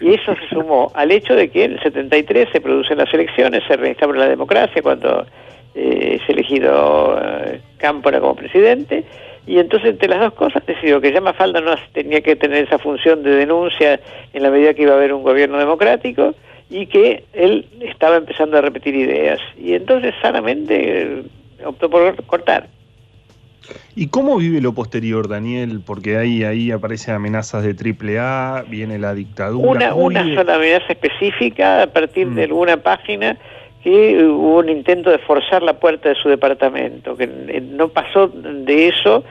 Y eso se sumó al hecho de que en el 73 se producen las elecciones, se reinstaura la democracia cuando eh, es elegido eh, Cámpora como presidente, y entonces entre las dos cosas decidió que ya Mafalda no tenía que tener esa función de denuncia en la medida que iba a haber un gobierno democrático, y que él estaba empezando a repetir ideas. Y entonces sanamente eh, optó por cortar. ¿Y cómo vive lo posterior, Daniel? Porque ahí, ahí aparecen amenazas de triple A, viene la dictadura. Una, ¿Cómo una vive? sola amenaza específica a partir Mm. de alguna página que hubo un intento de forzar la puerta de su departamento, que eh, no pasó de eso,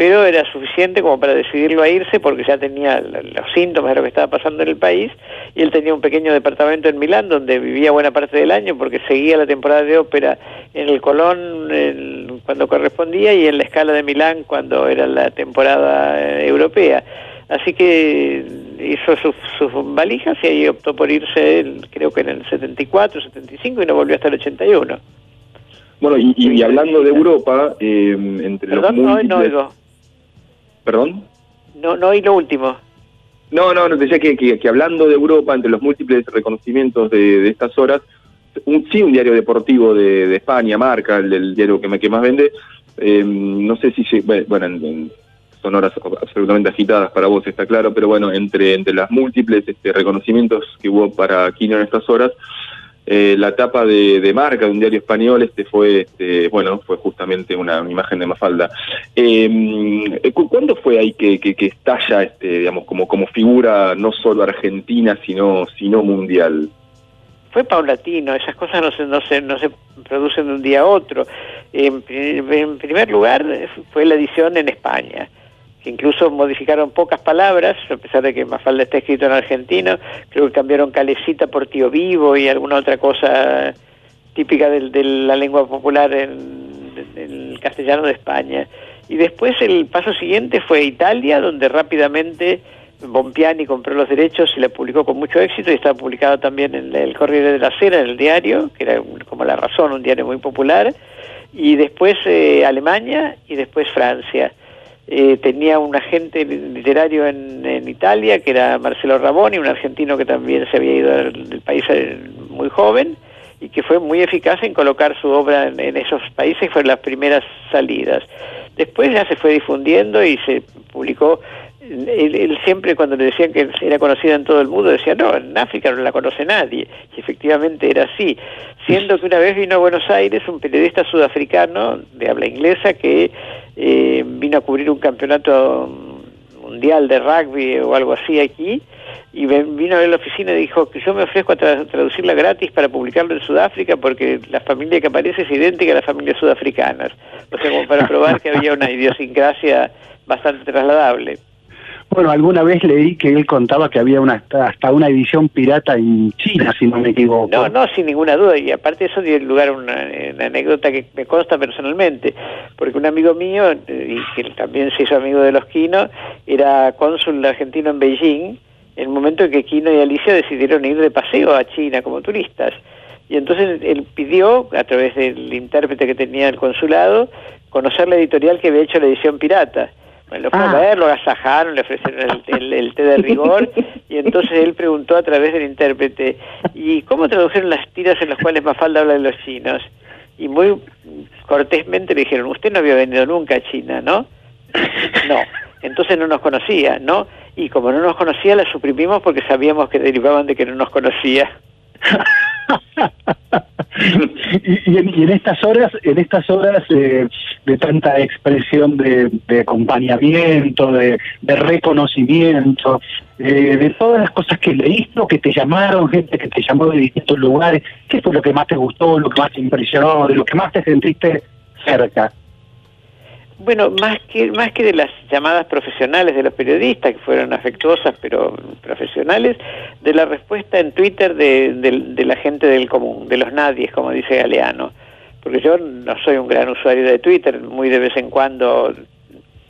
pero era suficiente como para decidirlo a irse porque ya tenía los síntomas de lo que estaba pasando en el país y él tenía un pequeño departamento en Milán donde vivía buena parte del año porque seguía la temporada de ópera en el Colón el- cuando correspondía y en la escala de Milán cuando era la temporada eh, europea. Así que hizo sus, sus valijas y ahí optó por irse, creo que en el 74, 75 y no volvió hasta el 81. Bueno, y, y- y hablando de Europa, eh, entre los Perdón, no, no oigo. ¿Perdón? No, no oí lo último. No, no, no, decía que, que, que hablando de Europa, entre los múltiples reconocimientos de, de estas horas, un, sí un diario deportivo de, de España, Marca, el, el diario que, me, que más vende, eh, no sé si, bueno, en- en- son horas absolutamente agitadas para vos, está claro, pero bueno, entre, entre las múltiples este, reconocimientos que hubo para Aquino en estas horas, eh, la tapa de, marca de un diario español este fue este, bueno fue justamente una, imagen de Mafalda. Eh, ¿cu- ¿cuándo fue ahí que, estalla este digamos como figura no solo argentina sino sino mundial Fue paulatino, esas cosas no se, no se, no se producen de un día a otro. En, pri- en primer lugar, fue la edición en España, incluso modificaron pocas palabras, a pesar de que Mafalda está escrito en argentino, creo que cambiaron calecita por tío vivo y alguna otra cosa típica del- de, la lengua popular en, el castellano de España. Y después el paso siguiente fue Italia, donde rápidamente Bompiani compró los derechos y la publicó con mucho éxito y estaba publicado también en el Corriere de la Sera, en el diario, que era como La Razón, un diario muy popular, y después eh, Alemania y después Francia. Eh, tenía un agente literario en, Italia, que era Marcelo Raboni, un argentino que también se había ido del, país eh, muy joven y que fue muy eficaz en colocar su obra en, en esos países, fueron las primeras salidas. Después ya se fue difundiendo y se publicó él, él siempre cuando le decían que era conocida en todo el mundo decía no, en África no la conoce nadie y efectivamente era así siendo que una vez vino a Buenos Aires un periodista sudafricano de habla inglesa que eh, vino a cubrir un campeonato mundial de rugby o algo así aquí y vino a ver la oficina y dijo que yo me ofrezco a traducirla gratis para publicarlo en Sudáfrica porque la familia que aparece es idéntica a las familias sudafricanas. O sea, como para probar que había una idiosincrasia bastante trasladable. Bueno, alguna vez leí que él contaba que había una hasta una edición pirata en China, si no me equivoco. No, no, sin ninguna duda. Y aparte eso dio lugar a una, anécdota que me consta personalmente, porque un amigo mío, eh, y que también se hizo amigo de los Quino, era cónsul argentino en Beijing, en el momento en que Quino y Alicia decidieron ir de paseo a China como turistas. Y entonces él pidió, a través del intérprete que tenía el consulado, conocer la editorial que había hecho la edición pirata lo fue a ah. ver, lo agasajaron, le ofrecieron el, té de rigor y entonces él preguntó a través del intérprete, ¿y cómo tradujeron las tiras en las cuales Mafalda habla de los chinos? Y muy cortésmente le dijeron, usted no había venido nunca a China, ¿no? No, entonces no nos conocía, ¿no? Y como no nos conocía, la suprimimos porque sabíamos que derivaban de que no nos conocía. y, en, estas horas, en estas horas de tanta expresión de, acompañamiento, de, reconocimiento, eh, de todas las cosas que leíste que te llamaron, gente que te llamó de distintos lugares, ¿qué fue lo que más te gustó, lo que más te impresionó, de lo que más te sentiste cerca? Bueno, más que, más que de las llamadas profesionales de los periodistas, que fueron afectuosas pero profesionales, de la respuesta en Twitter de, de, la gente del común, de los nadies, como dice Galeano. Porque yo no soy un gran usuario de Twitter, muy de vez en cuando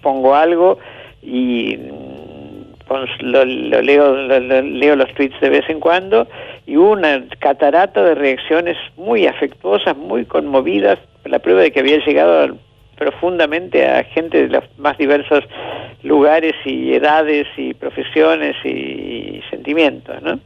pongo algo y mm, lo, leo, leo los tweets de vez en cuando y hubo una catarata de reacciones muy afectuosas, muy conmovidas, la prueba de que había llegado al profundamente a gente de los más diversos lugares y edades y profesiones y sentimientos, ¿no?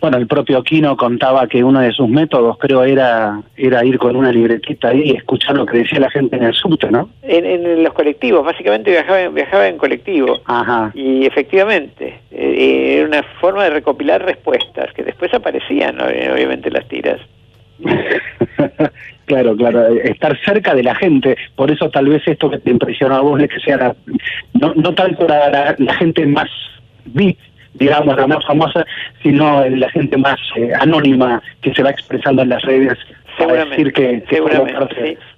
Bueno, el propio Quino contaba que uno de sus métodos, creo, era era ir con una libretita ahí y escuchar lo que decía la gente en el subte, ¿no? En, los colectivos, básicamente viajaba, viajaba en colectivo. Ajá. Y efectivamente, eh, era una forma de recopilar respuestas que después aparecían, obviamente, las tiras. claro, claro, estar cerca de la gente, por eso tal vez esto que te impresionó a vos es que sea no, no tanto la, la, gente más VIP, digamos, la más famosa, sino la gente más eh, anónima que se va expresando en las redes para decir que, que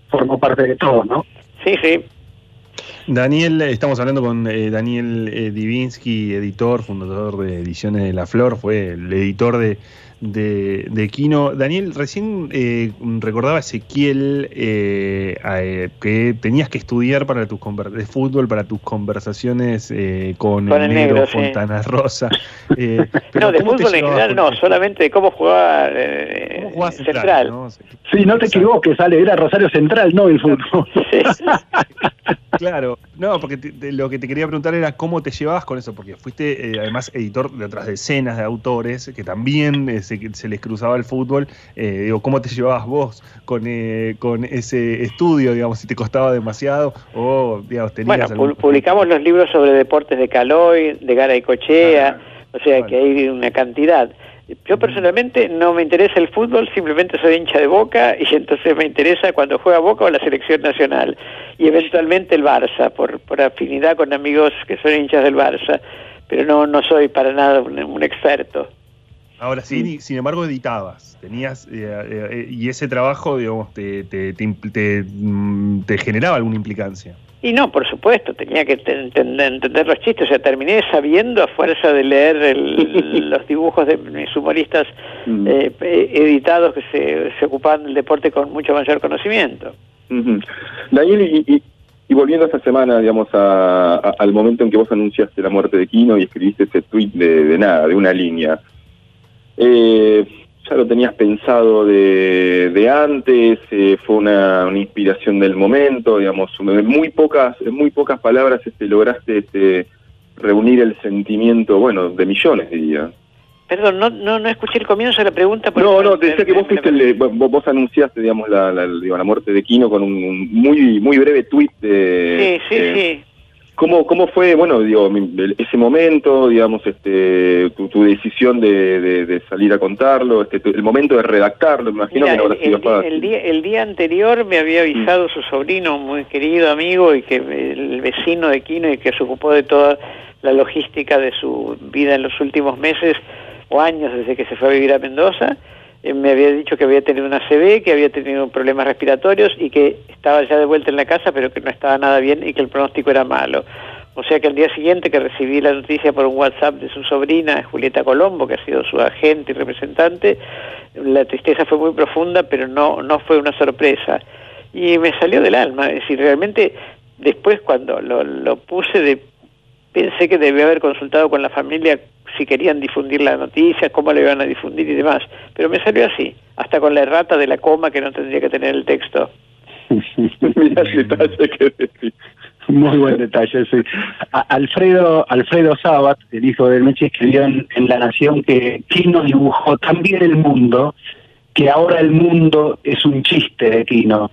formó, parte, de todo, ¿no? Sí, sí. Daniel, estamos hablando con eh, Daniel eh, Divinsky, editor, fundador de Ediciones de la Flor, fue el editor de de, de Kino. Daniel, recién eh, recordaba Ezequiel eh, eh, que tenías que estudiar para tus de fútbol para tus conversaciones con, el, negro, Fontana Rosa. no, de fútbol en general no, solamente de cómo jugaba central. Sí, no te equivoques, Ale, era Rosario Central, no el fútbol. claro, no, porque lo que te quería preguntar era cómo te llevabas con eso, porque fuiste además editor de otras decenas de autores que también se, les cruzaba el fútbol, eh, digo, ¿cómo te llevabas vos con, eh, con ese estudio, digamos, si te costaba demasiado o, digamos, tenías Bueno, publicamos los libros sobre deportes de Caloy, de Gara y Cochea, o sea que hay una cantidad. Yo personalmente no me interesa el fútbol, simplemente soy hincha de Boca y entonces me interesa cuando juega Boca o la selección nacional y eventualmente el Barça, por, por afinidad con amigos que son hinchas del Barça, pero no, no soy para nada un experto. Ahora sí, sin embargo, editabas, tenías, eh, eh, y ese trabajo, digamos, te, te, mm, te, generaba alguna implicancia. Y no, por supuesto, tenía que entender, los chistes, o sea, terminé sabiendo a fuerza de leer los dibujos de mis humoristas mm. eh, editados que se, se ocupaban del deporte con mucho mayor conocimiento. Daniel, y, y, volviendo a esta semana, digamos, al momento en que vos anunciaste la muerte de Kino y escribiste ese tweet de, de nada, de una línea, eh, ya lo tenías pensado de, antes, eh, fue una, inspiración del momento, digamos, en muy pocas, en muy pocas palabras este, lograste este, reunir el sentimiento, bueno, de millones diría. Perdón, no, no, no escuché el comienzo de la pregunta. No, no, decía que vos, vos, anunciaste, digamos, la, la, la, muerte de Kino con un, muy muy breve tweet de... Sí, sí, sí ¿Cómo, ¿Cómo fue, bueno, digo, ese momento, digamos, este, tu, tu decisión de, de- de salir a contarlo, este, tu- el momento de redactarlo, me imagino Mira, que no habrá sido el fácil. el día- el día anterior me había avisado su sobrino, muy querido amigo y que el vecino de Quino y que se ocupó de toda la logística de su vida en los últimos meses o años desde que se fue a vivir a Mendoza. Eh, me había dicho que había tenido una CB, que había tenido problemas respiratorios y que estaba ya de vuelta en la casa, pero que no estaba nada bien y que el pronóstico era malo. O sea que al día siguiente que recibí la noticia por un WhatsApp de su sobrina, Julieta Colombo, que ha sido su agente y representante, la tristeza fue muy profunda, pero no, no fue una sorpresa. Y me salió del alma, es decir, realmente después cuando lo, lo puse, de, pensé que debía haber consultado con la familia si querían difundir la noticia, cómo la iban a difundir y demás, pero me salió así, hasta con la errata de la coma que no tendría que tener el texto. Mirá el detalle que decís. Muy buen detalle, sí. A- Alfredo, Alfredo Sabat, el hijo de Mechi, escribió en, en La Nación que Quino dibujó también el mundo, que ahora el mundo es un chiste de Quino.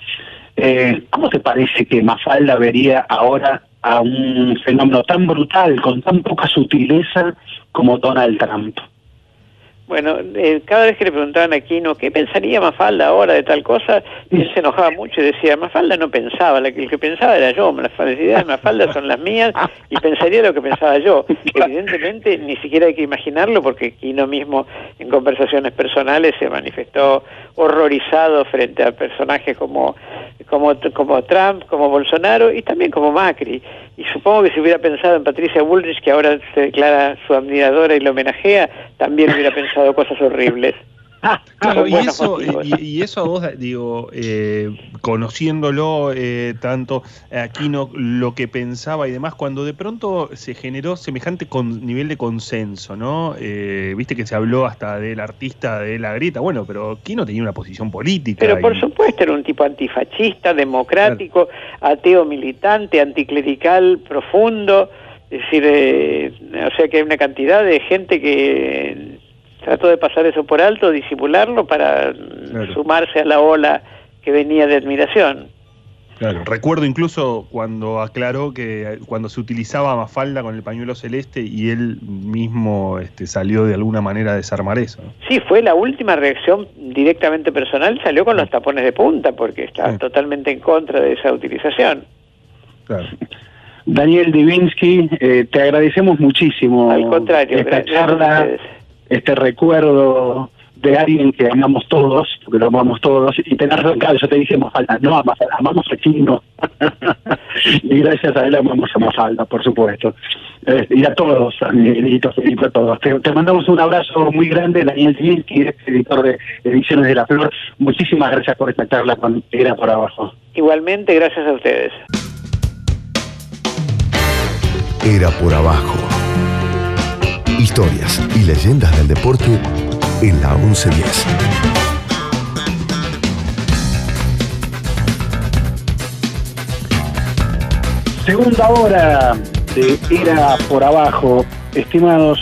Eh, ¿Cómo te parece que Mafalda vería ahora a un fenómeno tan brutal, con tan poca sutileza como Donald Trump? Bueno, eh, cada vez que le preguntaban a Quino qué pensaría Mafalda ahora de tal cosa, él se enojaba mucho y decía, Mafalda no pensaba, la que- el que pensaba era yo, las ideas de Mafalda son las mías y pensaría lo que pensaba yo. Evidentemente ni siquiera hay que imaginarlo porque Quino mismo en conversaciones personales se manifestó horrorizado frente a personajes como, como, como Trump, como Bolsonaro y también como Macri. Y supongo que si hubiera pensado en Patricia Bullrich, que ahora se declara su admiradora y lo homenajea, también hubiera pensado cosas horribles. Claro, y eso, y, y eso a vos, digo, eh, conociéndolo eh, tanto, aquí no lo que pensaba y demás, cuando de pronto se generó semejante con, nivel de consenso, ¿no? Eh, Viste que se habló hasta del artista de la grieta, bueno, pero Kino tenía una posición política. Pero por supuesto era un tipo antifascista, democrático, ateo militante, anticlerical, profundo. Es decir, eh, o sea que hay una cantidad de gente que trató de pasar eso por alto, disimularlo para sumarse a la ola que venía de admiración. Claro, recuerdo incluso cuando aclaró que eh, cuando se utilizaba Mafalda con el pañuelo celeste y él mismo este, salió de alguna manera a desarmar eso. ¿no? Sí, fue la última reacción directamente personal, salió con los tapones de punta porque está totalmente en contra de esa utilización. Claro. Daniel Divinsky, eh, te agradecemos muchísimo Al contrario, esta gracias a charla, ustedes. Este recuerdo de alguien que amamos todos, porque lo amamos todos, y tener claro, yo te dije Mafalda, no, amas- amamos a Chino. y gracias a él amamos a Mafalda, por supuesto. Eh, y a todos, a Miguelito, Felipe, a todos. Te, te mandamos un abrazo muy grande, Daniel Divinsky, editor de Ediciones de la Flor. Muchísimas gracias por esta charla con Era por Abajo. Igualmente, gracias a ustedes. Era por abajo. Historias y leyendas del deporte en la 1110. Segunda hora de Era por Abajo, estimados.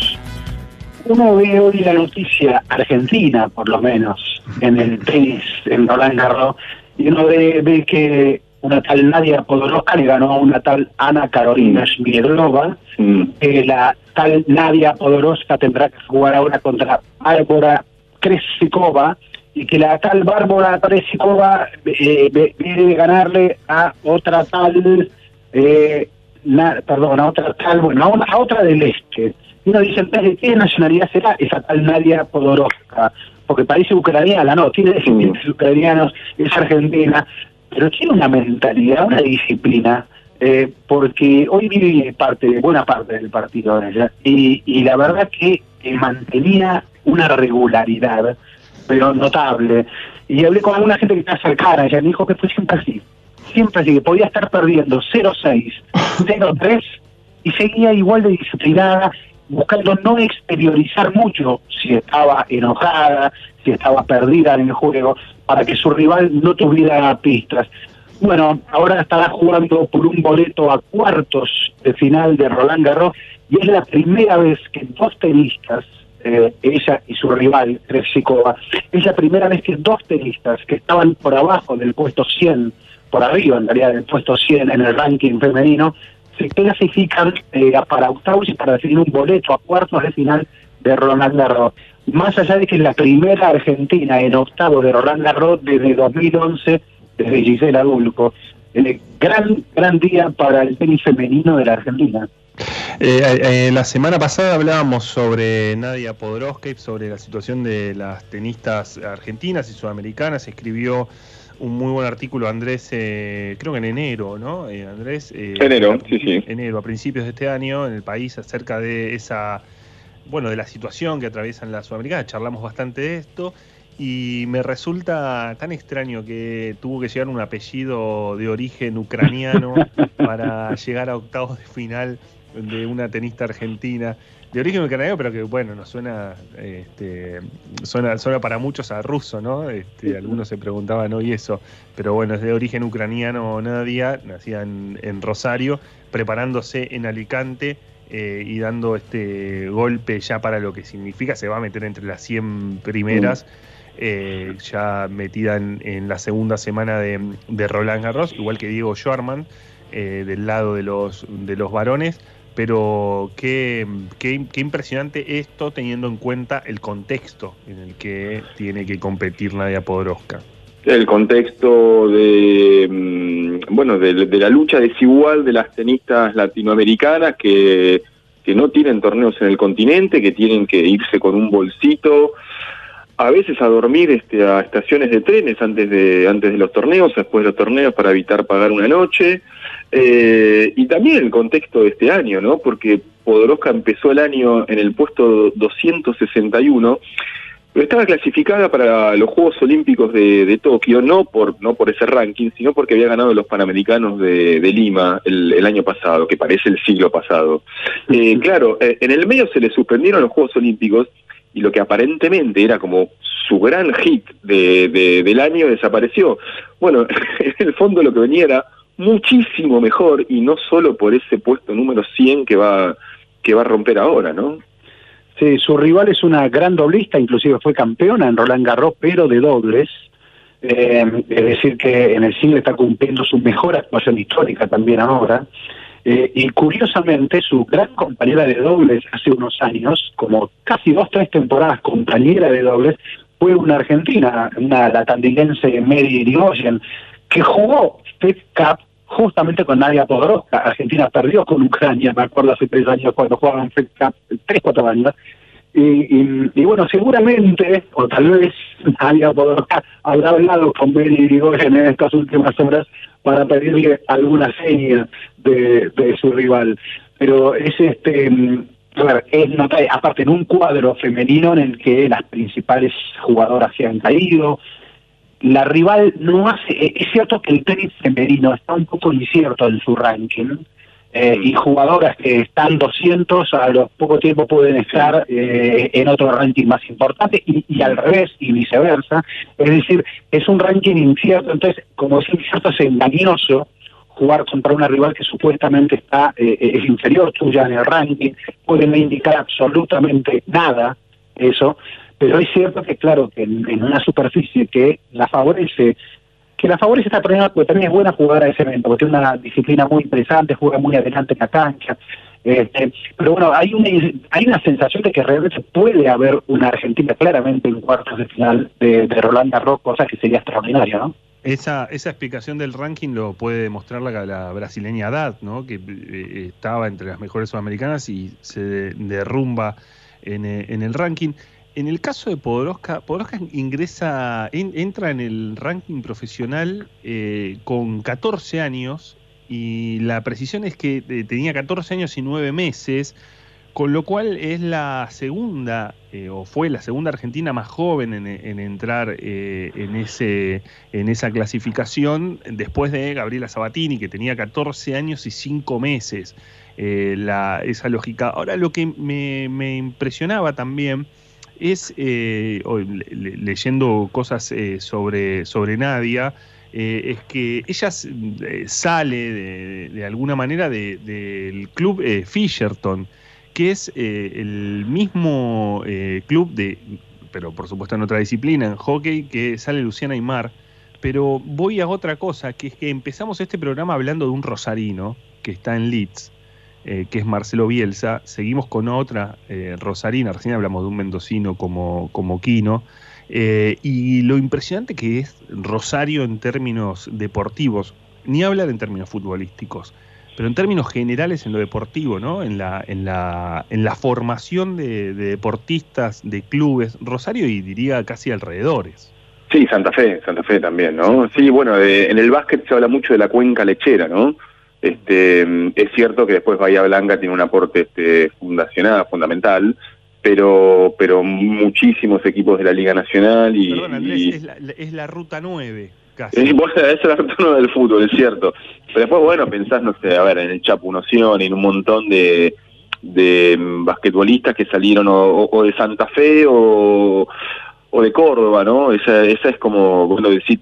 Uno ve hoy la noticia argentina, por lo menos, en el tenis, en Roland Garros, y uno ve, ve que una tal Nadia Podoroska le ganó a una tal Ana Carolina Shmierlova, que la tal Nadia Podoroska tendrá que jugar ahora contra Bárbara Kresikova, y que la tal Bárbara Kresikova eh, viene de ganarle a otra tal eh, na- perdón, a otra tal, bueno, a, una- a otra del este. Y uno dice, ¿de qué nacionalidad será esa tal Nadia Podoroska? Porque parece ucraniana, no, tiene descendientes ucranianos, es argentina, pero tiene una mentalidad, una disciplina, eh, porque hoy vive parte, buena parte del partido de ella, y, la verdad que mantenía una regularidad, pero notable. Y hablé con alguna gente que está cercana, ella me dijo que fue siempre así siempre así, que podía estar perdiendo 0-6, 0-3 y seguía igual de disciplinada, buscando no exteriorizar mucho si estaba enojada, si estaba perdida en el juego, para que su rival no tuviera pistas. Bueno, ahora estará jugando por un boleto a cuartos de final de Roland Garros y es la primera vez que dos tenistas, eh, ella y su rival, Krejcikova, es la primera vez que dos tenistas que estaban por abajo del puesto 100, por arriba en realidad del puesto 100 en el ranking femenino, se clasifican eh, para octavos y para definir un boleto a cuartos de final de Roland Garros. Más allá de que es la primera argentina en octavos de Roland Garros desde 2011, desde Gisela Dulco. Eh, gran, gran día para el tenis femenino de la Argentina. Eh, eh, la semana pasada hablábamos sobre Nadia Podoroska sobre la situación de las tenistas argentinas y sudamericanas. Escribió un muy buen artículo Andrés, eh, creo que en enero, ¿no? Andrés. enero, sí, sí. Enero, a principios de este año, en el país, acerca de esa, bueno, de la situación que atraviesan las sudamericanas. Charlamos bastante de esto. Y me resulta tan extraño que tuvo que llegar un apellido de origen ucraniano para llegar a octavos de final de una tenista argentina de origen ucraniano, pero que bueno, nos suena, este, suena, suena para muchos a ruso, ¿no? Este, algunos se preguntaban hoy eso, pero bueno, es de origen ucraniano Nadia, nacida en, Rosario, preparándose en Alicante eh, y dando este golpe ya para lo que significa, se va a meter entre las 100 primeras. Eh, ya metida en, la segunda semana de, de Roland Garros, igual que Diego Schwarman, eh, del lado de los, de los varones pero qué, qué, impresionante esto teniendo en cuenta el contexto en el que tiene que competir Nadia Podoroska. El contexto de mm, bueno de, la lucha desigual de las tenistas latinoamericanas que, que no tienen torneos en el continente, que tienen que irse con un bolsito, a veces a dormir este, a estaciones de trenes antes de, antes de los torneos, después de los torneos para evitar pagar una noche. Eh, y también el contexto de este año, ¿no? Porque Podoroska empezó el año en el puesto 261, pero estaba clasificada para los Juegos Olímpicos de, Tokio, no por, no por ese ranking, sino porque había ganado los Panamericanos de, Lima el, año pasado, que parece el siglo pasado. Eh, claro, eh, en el medio se le suspendieron los Juegos Olímpicos y lo que aparentemente era como su gran hit de, del año desapareció. Bueno, en el fondo lo que venía era muchísimo mejor y no solo por ese puesto número 100 que va, que va a romper ahora, ¿no? Sí, su rival es una gran doblista, inclusive fue campeona en Roland Garros, pero de dobles. Eh, es decir, que en el single está cumpliendo su mejor actuación histórica también ahora. Eh, y curiosamente, su gran compañera de dobles hace unos años, como casi dos, tres temporadas compañera de dobles, fue una argentina, una latandilense Mary Irigoyen, que jugó Fed Cup justamente con Nadia Podoroska. Argentina perdió con Ucrania, me acuerdo hace tres años cuando jugaban tres, cuatro años. Y, bueno, seguramente, o tal vez Nadia Podoroska habrá hablado con Mary Irigoyen en estas últimas horas para pedirle alguna seña de, su rival. Pero es este mm, es aparte en un cuadro femenino en el que las principales jugadoras se han caído, la rival no hace, eh, es cierto que el tenis femenino está un poco incierto en su ranking, eh, y jugadoras que están 200 a los poco tiempo pueden estar eh, en otro ranking más importante y, al revés y viceversa. Es decir, es un ranking incierto, entonces como es incierto es engañoso jugar contra una rival que supuestamente está eh, es inferior tuya en el ranking, puede no indicar absolutamente nada eso, pero es cierto que claro que en, una superficie que la favorece que la favorece esta torneo porque también es buena jugar a ese evento, porque tiene una disciplina muy interesante, juega muy adelante en la cancha. Este, pero bueno, hay una, hay una sensación de que realmente puede haber una Argentina claramente en cuartos de final de, de Roland Garros, cosa que sería extraordinaria, ¿no? Esa, esa explicación del ranking lo puede demostrar la, brasileña Haddad, ¿no? que eh, estaba entre las mejores sudamericanas y se derrumba en, eh, en, el ranking. En el caso de Podoroska, Podoroska ingresa, entra en el ranking profesional eh, con 14 años y la precisión es que tenía 14 años y 9 meses con lo cual es la segunda, eh, o fue la segunda argentina más joven en, entrar eh, en, ese, en esa clasificación, después de Gabriela Sabatini, que tenía 14 años y 5 meses. Eh, la, esa lógica. Ahora, lo que me, impresionaba también es, leyendo cosas sobre, sobre Nadia, es que ella sale de, alguna manera del club Fisherton que es eh, el mismo eh, club de, pero por supuesto en otra disciplina, en hockey, que sale Luciana Aymar. Pero voy a otra cosa, que es que empezamos este programa hablando de un rosarino, que está en Leeds, eh, que es Marcelo Bielsa. Seguimos con otra eh, Rosarina, recién hablamos de un mendocino como, como Quino. Eh, y lo impresionante que es Rosario en términos deportivos, ni hablar en términos futbolísticos, pero en términos generales en lo deportivo, ¿no? En la, en la, en la formación de, de deportistas, de clubes, Rosario y diría casi alrededores. Sí, Santa Fe, Santa Fe también, ¿no? Sí, bueno, en el básquet se habla mucho de la cuenca lechera, ¿no? Este, es cierto que después Bahía Blanca tiene un aporte este, fundacional, fundamental, pero, pero muchísimos equipos de la Liga Nacional y... Perdón, Andrés, y- es, la, es la ruta 9, casi. Esa es la rutina del fútbol, es cierto. Pero después, bueno, pensás, no sé, a ver, en el Chapu Noción, en un montón de, de mm, basquetbolistas que salieron o, o- o de Santa Fe o, o de Córdoba, ¿no? Esa, esa es como, bueno, decir,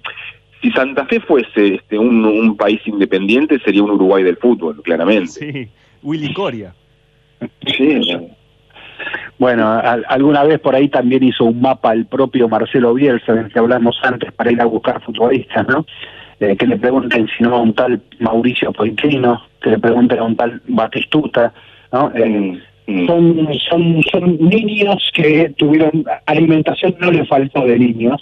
si Santa Fe fuese este, un, un país independiente, sería un Uruguay del fútbol, claramente. Sí, Willy Coria. Sí, Bueno, al- alguna vez por ahí también hizo un mapa el propio Marcelo Bielsa, del que hablamos antes, para ir a buscar futbolistas, ¿no? Eh, que le pregunten si no a un tal Mauricio Poitrino, que le pregunten a un tal Batistuta, ¿no? Eh, son, son, son niños que tuvieron alimentación, no le faltó de niños.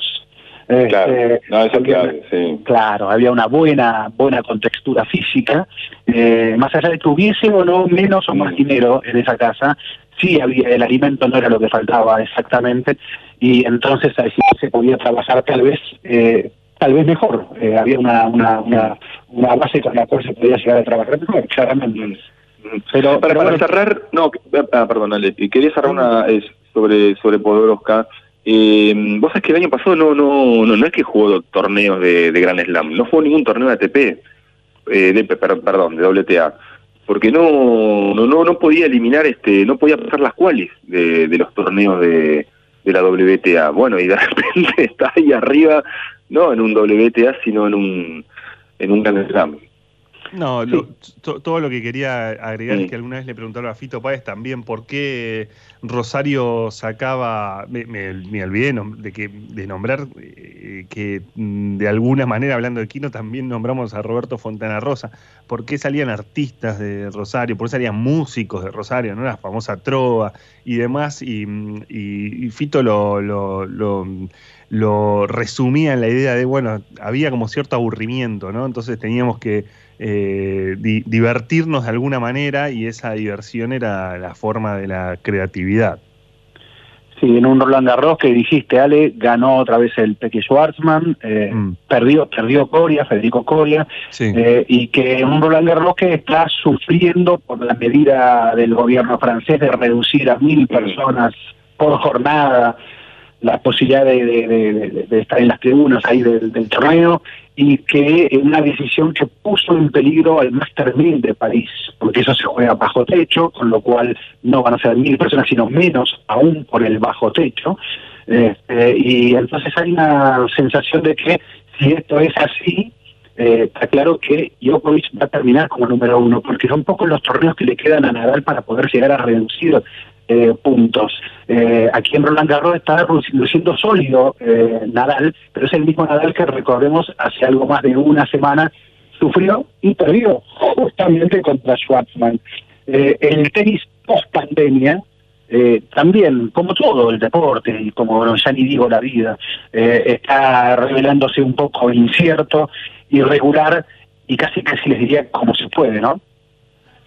Claro, Este, no, eso había claro, una- sí. Claro, había una buena buena contextura física, eh, más allá de que hubiese o no menos o más dinero en esa casa, sí había el alimento no era lo que faltaba exactamente y entonces así se podía trabajar tal vez eh, tal vez mejor, Eh, había una, una, una, una base con la cual se podía llegar a trabajar mejor, claramente. Pero, para, pero para bueno, cerrar, no, ah, perdón, Ale, quería cerrar una sobre sobre Podoroska. Eh, vos sabés que el año pasado no no no, no es que jugó torneos de, de Grand Slam, no jugó ningún torneo de ATP, eh, de, per- perdón, de WTA, porque no no no no podía eliminar este, no podía pasar las cuales de, de los torneos de, de la WTA. Bueno, y de repente está ahí arriba, no en un WTA, sino en un en un Grand Slam. No, lo- to- todo lo que quería agregar es que alguna vez le preguntaron a Fito Páez también por qué Rosario sacaba, me, me- me olvidé de, que, de nombrar eh, que mm, de alguna manera, hablando de Quino, también nombramos a Roberto Fontana Rosa, por qué salían artistas de Rosario, por qué salían músicos de Rosario, ¿no? la famosa trova y demás, y, mm, y- y Fito lo, lo- lo- lo resumía en la idea de, bueno, había como cierto aburrimiento, ¿no? Entonces teníamos que eh, di- divertirnos de alguna manera y esa diversión era la forma de la creatividad. Sí, en un Roland Garros que dijiste, Ale, ganó otra vez el Peque Schwartzman, eh, perdió, perdió Coria, Federico Coria, eh, y que en un Roland Garros que está sufriendo por la medida del gobierno francés de reducir a mil personas por jornada la posibilidad de, de- estar en las tribunas ahí del, torneo y que es una decisión que puso en peligro al Master 1000 de París, porque eso se juega bajo techo, con lo cual no van a ser mil personas, sino menos aún por el bajo techo. Este, y entonces hay una sensación de que si esto es así, eh, está claro que Djokovic va a terminar como número uno, porque son pocos los torneos que le quedan a Nadal para poder llegar a reducir eh, puntos. Eh, aquí en Roland Garros está luciendo sólido eh, Nadal, pero es el mismo Nadal que recordemos hace algo más de una semana sufrió y perdió justamente contra Schwartzman. Eh, el tenis post pandemia eh, también, como todo el deporte y como ya ni digo la vida, eh, está revelándose un poco incierto, irregular y casi casi les diría como se puede, ¿no?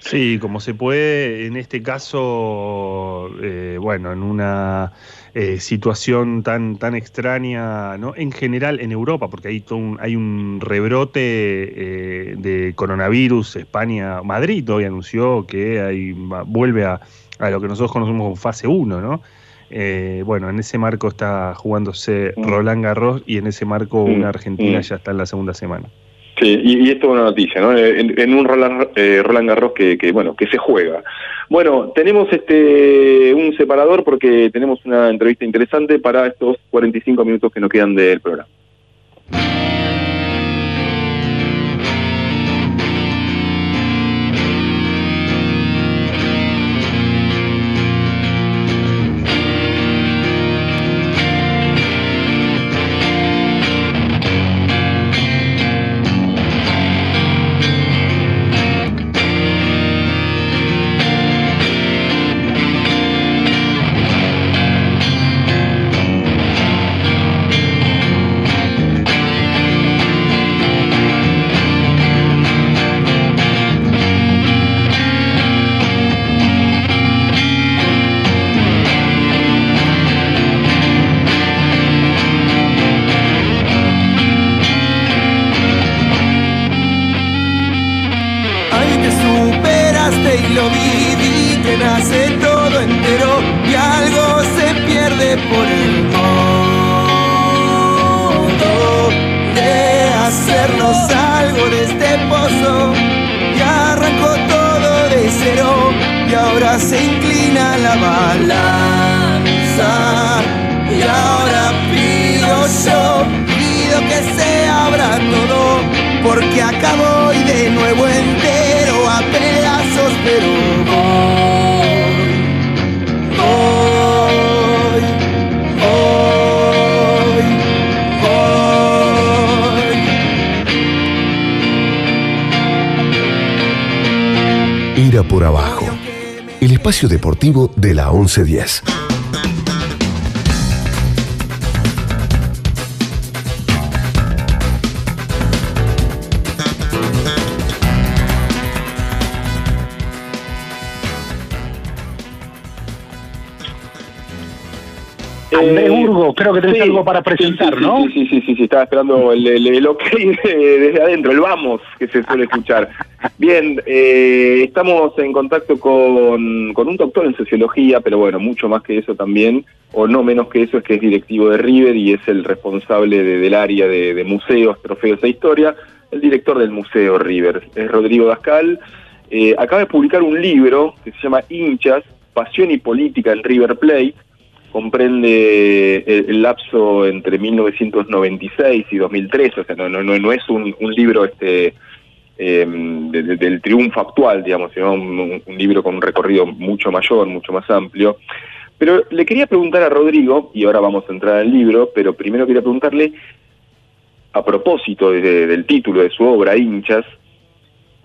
Sí, como se puede, en este caso, eh, bueno, en una eh, situación tan, tan extraña, ¿no? En general en Europa, porque hay, un, hay un rebrote eh, de coronavirus, España, Madrid hoy anunció que hay, vuelve a, a lo que nosotros conocemos como fase 1, ¿no? Eh, bueno, en ese marco está jugándose Roland Garros y en ese marco una Argentina mm. ya está en la segunda semana. Sí, y, y esto es una noticia, ¿no? En, en un Roland, eh, Roland Garros que, que, bueno, que se juega. Bueno, tenemos este un separador porque tenemos una entrevista interesante para estos 45 minutos que nos quedan del programa. Por abajo. El espacio deportivo de la 1110. Andrés Urgo, creo que tenés sí, algo para presentar, sí, sí, ¿no? Sí, sí, sí, sí, estaba esperando el, el, el ok de- desde adentro, el vamos que se suele escuchar. Bien, eh, estamos en contacto con, con un doctor en sociología, pero bueno, mucho más que eso también, o no menos que eso, es que es directivo de River y es el responsable de- del área de, de museos, trofeos e historia, el director del Museo River, es Rodrigo Dascal. Eh, acaba de publicar un libro que se llama Hinchas, Pasión y Política en River Plate, comprende el, lapso entre 1996 y 2003, o sea, no, no, no, es un, un libro este de- del triunfo actual, digamos, sino un- un libro con un recorrido mucho mayor, mucho más amplio. Pero le quería preguntar a Rodrigo, y ahora vamos a entrar al libro, pero primero quería preguntarle, a propósito de- del título de su obra, Hinchas,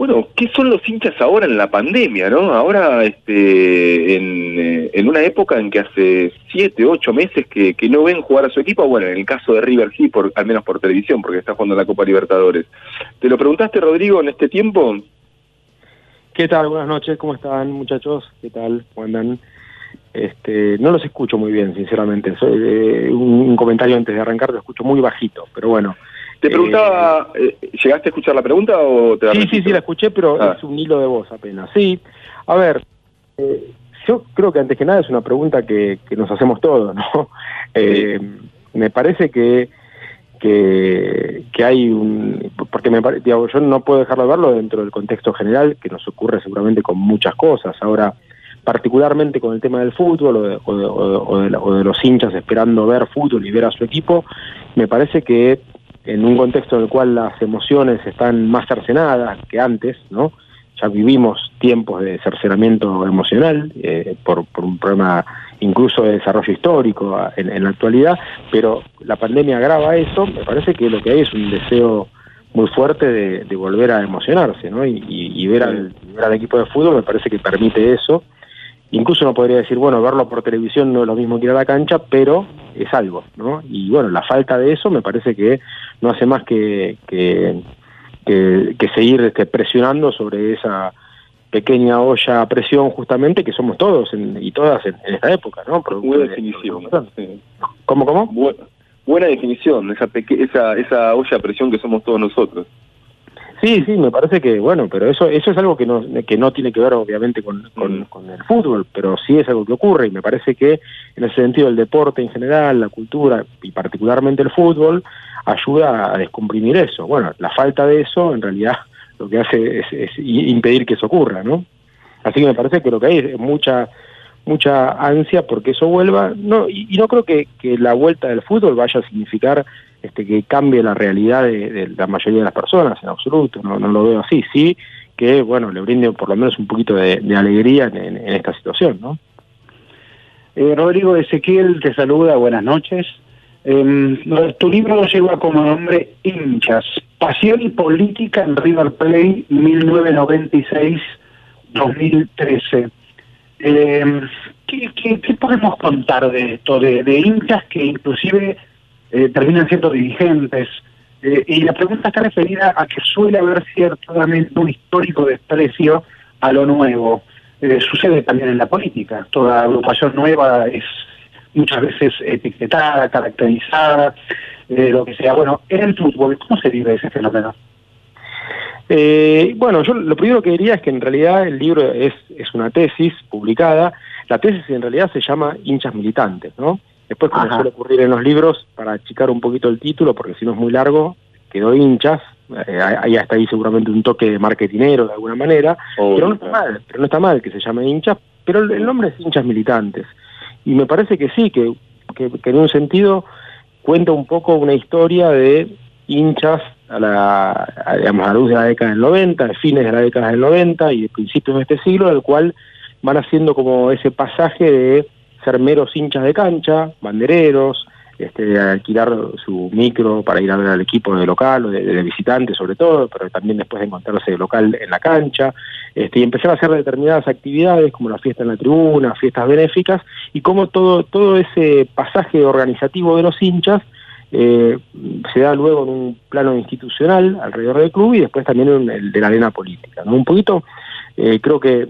bueno, ¿qué son los hinchas ahora en la pandemia, no? Ahora, este, en, eh, en una época en que hace siete, ocho meses que, que no ven jugar a su equipo, bueno, en el caso de River sí, por, al menos por televisión, porque está jugando la Copa Libertadores. ¿Te lo preguntaste, Rodrigo, en este tiempo? ¿Qué tal? Buenas noches, ¿cómo están muchachos? ¿Qué tal? ¿Cómo andan? Este, no los escucho muy bien, sinceramente. Soy, eh, un, un comentario antes de arrancar, lo escucho muy bajito, pero bueno. Te preguntaba, eh, ¿llegaste a escuchar la pregunta o te la Sí, sí, sí, la escuché, pero Ah. es un hilo de voz apenas. Sí, a ver, eh, yo creo que antes que nada es una pregunta que, que nos hacemos todos, ¿no? Eh, Me parece que, que, que hay un... Porque me pare- digamos, yo no puedo dejarlo de verlo dentro del contexto general, que nos ocurre seguramente con muchas cosas. Ahora, particularmente con el tema del fútbol o de, o de- o de- o de la- o de los hinchas esperando ver fútbol y ver a su equipo, me parece que en un contexto en el cual las emociones están más cercenadas que antes, ¿no? Ya vivimos tiempos de cercenamiento emocional eh, por, por un problema incluso de desarrollo histórico a- en, en la actualidad, pero la pandemia agrava eso, me parece que lo que hay es un deseo muy fuerte de, de volver a emocionarse, ¿no? Y, y- y ver, al, ver al equipo de fútbol me parece que permite eso. Incluso uno podría decir, bueno, verlo por televisión no es lo mismo que ir a la cancha, pero es algo, ¿no? Y bueno, la falta de eso me parece que no hace más que, que, que- que seguir este, presionando sobre esa pequeña olla a presión justamente que somos todos en- y todas en, en esta época, ¿no? Producto Buena de- definición. ¿Cómo, cómo? Bu- buena definición, esa, peque- esa, esa olla a presión que somos todos nosotros. Sí, sí, me parece que, bueno, pero eso eso es algo que no, que no tiene que ver obviamente con, con, con el fútbol, pero sí es algo que ocurre y me parece que en ese sentido el deporte en general, la cultura y particularmente el fútbol ayuda a descomprimir eso. Bueno, la falta de eso en realidad lo que hace es, es impedir que eso ocurra, ¿no? Así que me parece que lo que hay es mucha mucha ansia porque eso vuelva, no y, y no creo que, que la vuelta del fútbol vaya a significar este, que cambie la realidad de, la mayoría de las personas en absoluto, no, no lo veo así, sí que bueno le brinde por lo menos un poquito de, alegría en, esta situación, ¿no? Eh, Rodrigo Ezequiel te saluda, buenas noches. Eh, tu libro lleva como nombre Hinchas, Pasión y Política en River Plate 1996-2013. Eh, ¿qué, qué, qué podemos contar de esto, de, de hinchas que inclusive eh, terminan siendo dirigentes? Eh, y la pregunta está referida a que suele haber ciertamente un histórico desprecio a lo nuevo. Eh, sucede también en la política. Toda agrupación nueva es muchas veces etiquetada, caracterizada, lo que sea. Bueno, en el fútbol, ¿cómo se vive ese fenómeno? Eh, bueno, yo lo primero que diría es que en realidad el libro es, es una tesis publicada. La tesis en realidad se llama Hinchas Militantes, ¿no? Después, como Ajá. suele ocurrir en los libros, para achicar un poquito el título, porque si no es muy largo, quedó hinchas. Eh, ahí hasta ahí seguramente un toque de marketinero de alguna manera. pero no está mal, pero no está mal que se llame hinchas pero el nombre es hinchas militantes. Y me parece que sí, que, que, en un sentido cuenta un poco una historia de hinchas a la, digamos, a luz de la década del 90, de fines de la década del 90 y de principios de este siglo, en el cual van haciendo como ese pasaje de ser meros hinchas de cancha, bandereros, este, alquilar su micro para ir a ver al equipo de local o de, de, visitante sobre todo, pero también después de encontrarse de local en la cancha, este, y empezar a hacer determinadas actividades como la fiesta en la tribuna, fiestas benéficas, y cómo todo, todo ese pasaje organizativo de los hinchas eh, se da luego en un plano institucional alrededor del club y después también en el de la arena política. Un poquito, eh, creo que,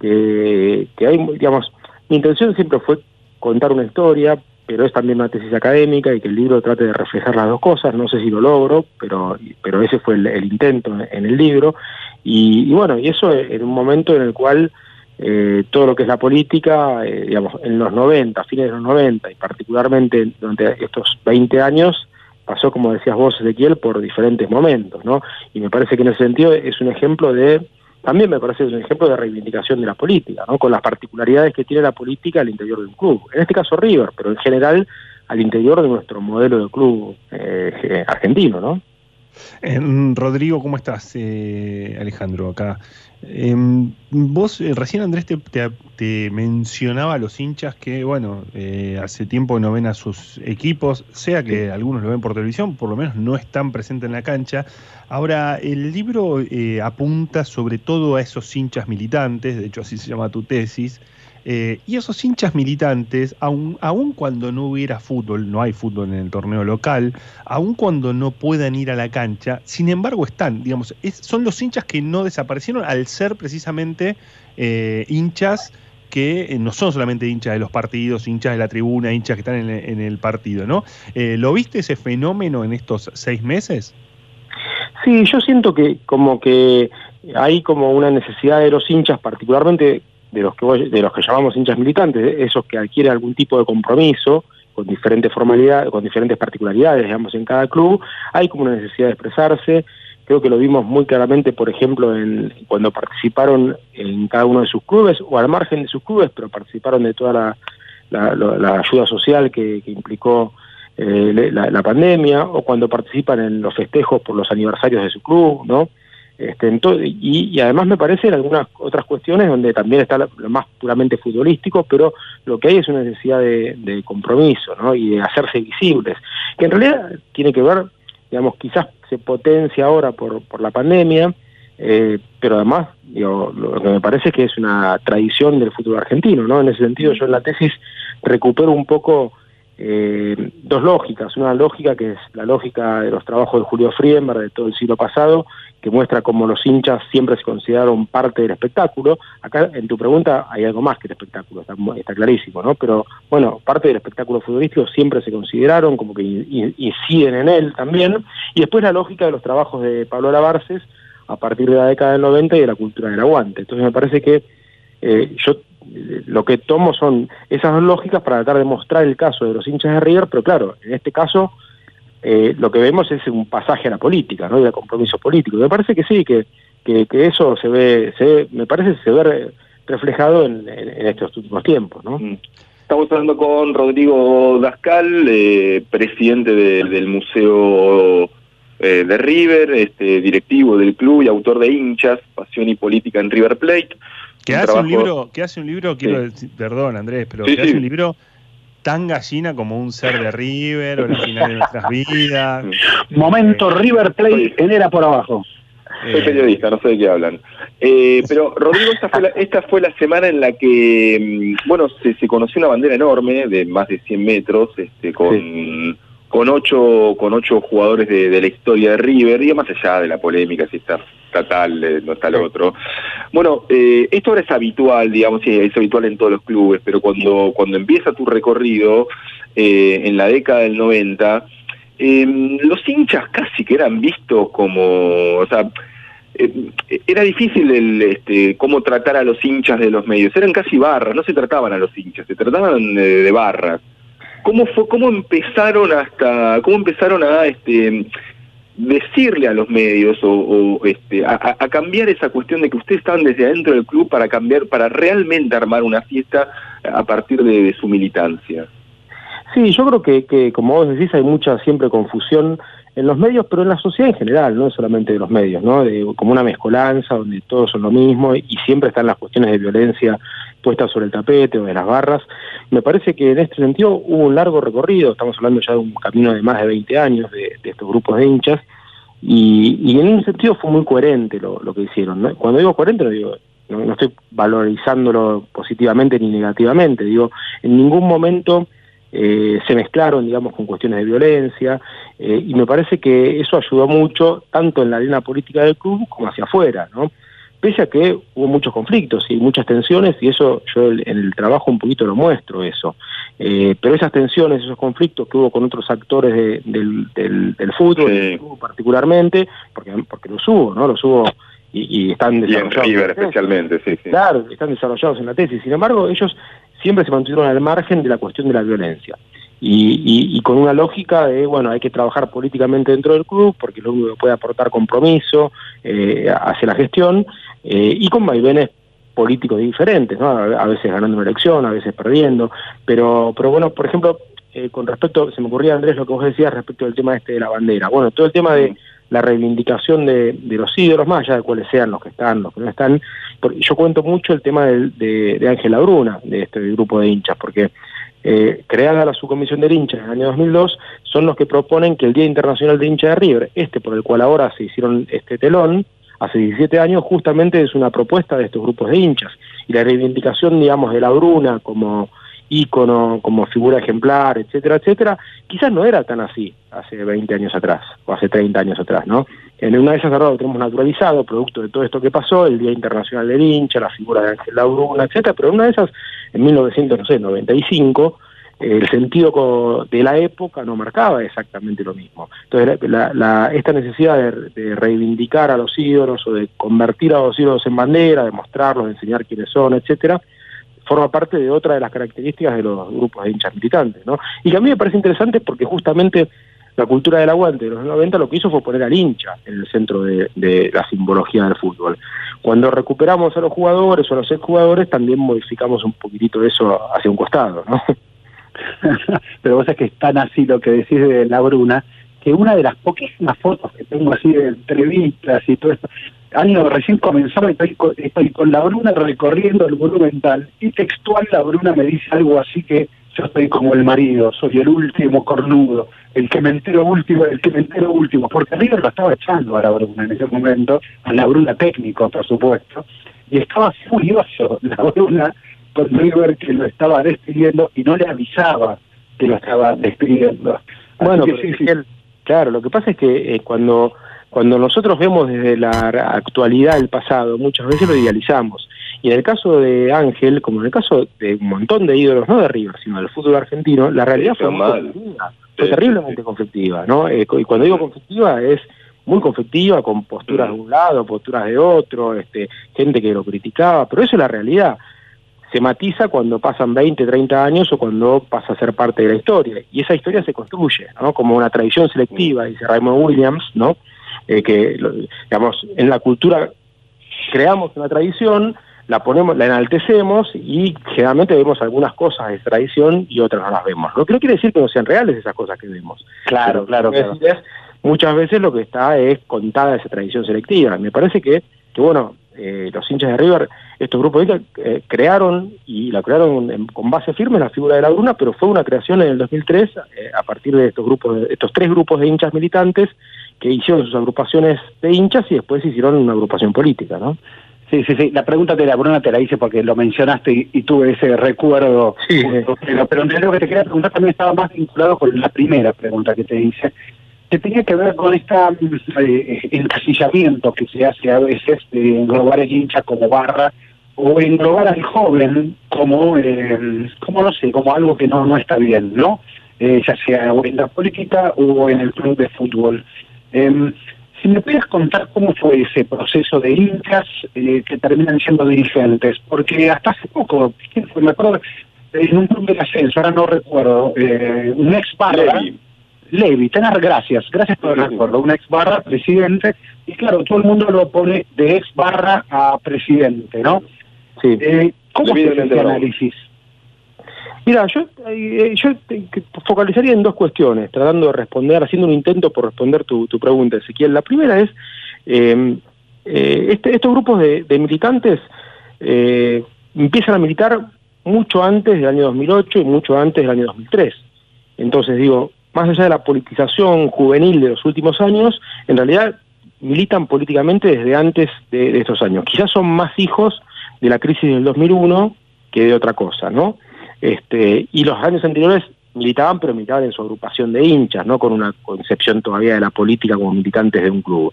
que, que hay, digamos, mi intención siempre fue contar una historia, pero es también una tesis académica y que el libro trate de reflejar las dos cosas. No sé si lo logro, pero, pero ese fue el, intento en el libro. Y, bueno, y eso en un momento en el cual eh, todo lo que es la política, eh, digamos, en los 90, fines de los 90 y particularmente durante estos 20 años, pasó, como decías vos, Ezequiel, por diferentes momentos, ¿no? Y me parece que en ese sentido es un ejemplo de también me parece un ejemplo de reivindicación de la política, ¿no? con las particularidades que tiene la política al interior de un club. En este caso River, pero en general al interior de nuestro modelo de club eh, argentino, ¿no? Rodrigo, ¿cómo estás? Eh, Alejandro, acá. Em, vos, eh, recién Andrés te, mencionaba a los hinchas que, bueno, hace tiempo no ven a sus equipos, sea que algunos lo ven por televisión, por lo menos no están presentes en la cancha. Ahora, el libro eh, apunta sobre todo a esos hinchas militantes, de hecho así se llama tu tesis, eh, y esos hinchas militantes, aun, cuando no hubiera fútbol, no hay fútbol en el torneo local, aun cuando no puedan ir a la cancha, sin embargo están, digamos, son los hinchas que no desaparecieron al ser precisamente eh, hinchas que no son solamente hinchas de los partidos, hinchas de la tribuna, hinchas que están en el partido, ¿no? ¿Lo viste ese fenómeno en estos seis meses? Sí, yo siento que como que hay como una necesidad de los hinchas, particularmente de los que de los que llamamos hinchas militantes, esos que adquieren algún tipo de compromiso con diferentes formalidades, con diferentes particularidades, digamos, en cada club, hay como una necesidad de expresarse. Creo que lo vimos muy claramente, por ejemplo, en, cuando participaron en cada uno de sus clubes, o al margen de sus clubes, pero participaron de toda la, ayuda social que implicó eh, la, pandemia o cuando participan en los festejos por los aniversarios de su club, ¿no? Este, y, y, además me parece en algunas otras cuestiones donde también está lo, más puramente futbolístico, pero lo que hay es una necesidad de, compromiso ¿no? y de hacerse visibles, que en realidad tiene que ver, digamos, quizás se potencia ahora por, por la pandemia, eh, pero además digo, lo que me parece es que es una tradición del fútbol argentino, ¿no? En ese sentido yo en la tesis recupero un poco eh, dos lógicas. Una lógica que es la lógica de los trabajos de Julio Friember de todo el siglo pasado, que muestra cómo los hinchas siempre se consideraron parte del espectáculo. Acá en tu pregunta hay algo más que el espectáculo, está, está clarísimo, ¿no? Pero bueno, parte del espectáculo futbolístico siempre se consideraron como que inciden en él también. Y después la lógica de los trabajos de Pablo Lavarces a partir de la década del 90 y de la cultura del aguante. Entonces me parece que eh, yo lo que tomo son esas dos lógicas para tratar de mostrar el caso de los hinchas de River, pero claro, en este caso eh, lo que vemos es un pasaje a la política, ¿no? Y al compromiso político. Me parece que sí, que, que, eso se ve, se me parece se ve reflejado en, estos últimos tiempos, ¿no? Mm. Estamos hablando con Rodrigo Dascal, eh, presidente del Museo eh, de River, este, directivo del club y autor de Hinchas, Pasión y Política en River Plate. Que hace un libro, que hace un libro, quiero decir, perdón Andrés, pero que hace un libro tan gallina como un ser de River o el final de nuestras vidas. Momento eh, River Play en era por abajo. Soy periodista, no sé de qué hablan. Eh, pero Rodrigo, esta fue, la, esta fue la semana en la que, mm, bueno, se, se conoció una bandera enorme de más de 100 metros, este, con con ocho, con ocho jugadores de, la historia de River, y más allá de la polémica si está, tal, eh, no está el otro. Bueno, eh, esto ahora es habitual, digamos, sí, es habitual en todos los clubes, pero cuando, cuando empieza tu recorrido eh, en la década del 90, em, los hinchas casi que eran vistos como, o sea, era difícil el, este, cómo tratar a los hinchas de los medios, eran casi barras, no se trataban a los hinchas, se trataban de barras cómo fue, cómo empezaron hasta, cómo empezaron a este decirle a los medios o, o, este, a, cambiar esa cuestión de que ustedes estaban desde adentro del club para cambiar, para realmente armar una fiesta a partir de, de su militancia. Sí, yo creo que, que, como vos decís, hay mucha siempre confusión en los medios, pero en la sociedad en general, no solamente de los medios, ¿no? De, como una mezcolanza donde todos son lo mismo y siempre están las cuestiones de violencia puestas sobre el tapete o de las barras. Me parece que en este sentido hubo un largo recorrido, estamos hablando ya de un camino de más de 20 años de, de estos grupos de hinchas, y, en un sentido fue muy coherente lo, que hicieron. Cuando digo coherente, no digo no estoy valorizándolo positivamente ni negativamente, digo, en ningún momento eh, se mezclaron, digamos, con cuestiones de violencia, eh, y me parece que eso ayudó mucho, tanto en la arena política del club como hacia afuera, ¿no? Pese a que hubo muchos conflictos y muchas tensiones, y eso yo en el trabajo un poquito lo muestro eso. Eh, pero esas tensiones, esos conflictos que hubo con otros actores de, del, del, del, fútbol, sí. particularmente, porque, porque los hubo, ¿no? Los hubo y, y están desarrollados. Y en River especialmente, sí, sí. Claro, están desarrollados en la tesis. Sin embargo, ellos siempre se mantuvieron al margen de la cuestión de la violencia. Y, y, con una lógica de, bueno, hay que trabajar políticamente dentro del club, porque lo único puede aportar compromiso eh, hacia la gestión, eh, y con vaivenes políticos diferentes, ¿no? A veces ganando una elección, a veces perdiendo, pero, pero bueno, por ejemplo, eh, con respecto, se me ocurría Andrés lo que vos decías respecto del tema este de la bandera. Bueno, todo el tema de la reivindicación de, de los ídolos, más allá de cuáles sean los que están, los que no están, porque yo cuento mucho el tema de, Ángela Bruna, de este grupo de hinchas, porque eh, creada la subcomisión de hinchas en el año 2002, son los que proponen que el Día Internacional de Hincha de River, este por el cual ahora se hicieron este telón, hace 17 años, justamente es una propuesta de estos grupos de hinchas. Y la reivindicación, digamos, de la Bruna como ícono, como figura ejemplar, etcétera, etcétera, quizás no era tan así hace 20 años atrás, o hace 30 años atrás, ¿no? En una de esas lo tenemos naturalizado, producto de todo esto que pasó, el Día Internacional del Hincha, la figura de Ángel Lauruna, etcétera, pero en una de esas, en 1995, el sentido de la época no marcaba exactamente lo mismo. Entonces, la, la, esta necesidad de, de, reivindicar a los ídolos o de convertir a los ídolos en bandera, de mostrarlos, de enseñar quiénes son, etcétera, forma parte de otra de las características de los grupos de hinchas militantes, ¿no? Y que a mí me parece interesante porque justamente la cultura del aguante de los 90 lo que hizo fue poner al hincha en el centro de, la simbología del fútbol. Cuando recuperamos a los jugadores o a los exjugadores, también modificamos un poquitito eso hacia un costado, ¿no? Pero vos sabés que es tan así lo que decís de la Bruna, que una de las poquísimas fotos que tengo así de entrevistas y todo esto, año recién comenzaba, estoy, estoy con la Bruna recorriendo el monumental y textual la Bruna me dice algo así que yo estoy como el marido, soy el último cornudo, el que me entero último, el que me entero último, porque River lo estaba echando a la Bruna en ese momento, a la Bruna técnico, por supuesto, y estaba furioso la Bruna con River que lo estaba despidiendo y no le avisaba que lo estaba despidiendo. Bueno, que, sí, sí. claro, lo que pasa es que eh, cuando cuando nosotros vemos desde la actualidad el pasado, muchas veces lo idealizamos. Y en el caso de Ángel, como en el caso de un montón de ídolos, no de River, sino del fútbol argentino, la realidad fue, muy conflictiva, fue sí, terriblemente sí. conflictiva, ¿no? Eh, y cuando digo conflictiva es muy conflictiva, con posturas de un lado, posturas de otro, este, gente que lo criticaba, pero eso es la realidad. Se matiza cuando pasan 20, 30 años o cuando pasa a ser parte de la historia. Y esa historia se construye, ¿no? Como una tradición selectiva, dice Raymond Williams, ¿no? Eh, que, digamos, en la cultura creamos una tradición, la ponemos, la enaltecemos y generalmente vemos algunas cosas de tradición y otras no las vemos. Lo que no quiere decir que no sean reales esas cosas que vemos. Claro, claro, claro. Es, muchas veces lo que está es contada esa tradición selectiva. Me parece que, que bueno, eh, los hinchas de River, estos grupos de eh, crearon y la crearon en, con base firme la figura de la Bruna, pero fue una creación en el 2003 eh, a partir de estos grupos, de, estos tres grupos de hinchas militantes que hicieron sus agrupaciones de hinchas y después hicieron una agrupación política, ¿no? Sí, sí, sí. La pregunta de la Bruna te la hice porque lo mencionaste y, y tuve ese recuerdo. Sí. Pero, pero lo que te quería preguntar también estaba más vinculado con la primera pregunta que te hice, que tenía que ver con este eh, encasillamiento que se hace a veces de englobar el hincha como barra o englobar al joven como, eh, como no sé, como algo que no, no está bien, ¿no? Eh, ya sea en la política o en el club de fútbol. Eh, si me pudieras contar cómo fue ese proceso de incas eh, que terminan siendo dirigentes, porque hasta hace poco, me acuerdo, en un club del ascenso, ahora no recuerdo, eh, un ex barra, Levi, tener gracias, gracias por el recuerdo, un ex barra presidente, y claro, todo el mundo lo pone de ex barra a presidente, ¿no? Sí. Eh, ¿Cómo es ese análisis? Mira, yo, eh, te- focalizaría en dos cuestiones, tratando de responder, haciendo un intento por responder tu, pregunta, Ezequiel. La primera es, eh, eh, este- estos grupos de, de militantes eh, empiezan a militar mucho antes del año 2008 y mucho antes del año 2003. Entonces, digo, más allá de la politización juvenil de los últimos años, en realidad militan políticamente desde antes de, de estos años. Quizás son más hijos de la crisis del 2001 que de otra cosa, ¿no? Este, y los años anteriores militaban, pero militaban en su agrupación de hinchas, no con una concepción todavía de la política como militantes de un club.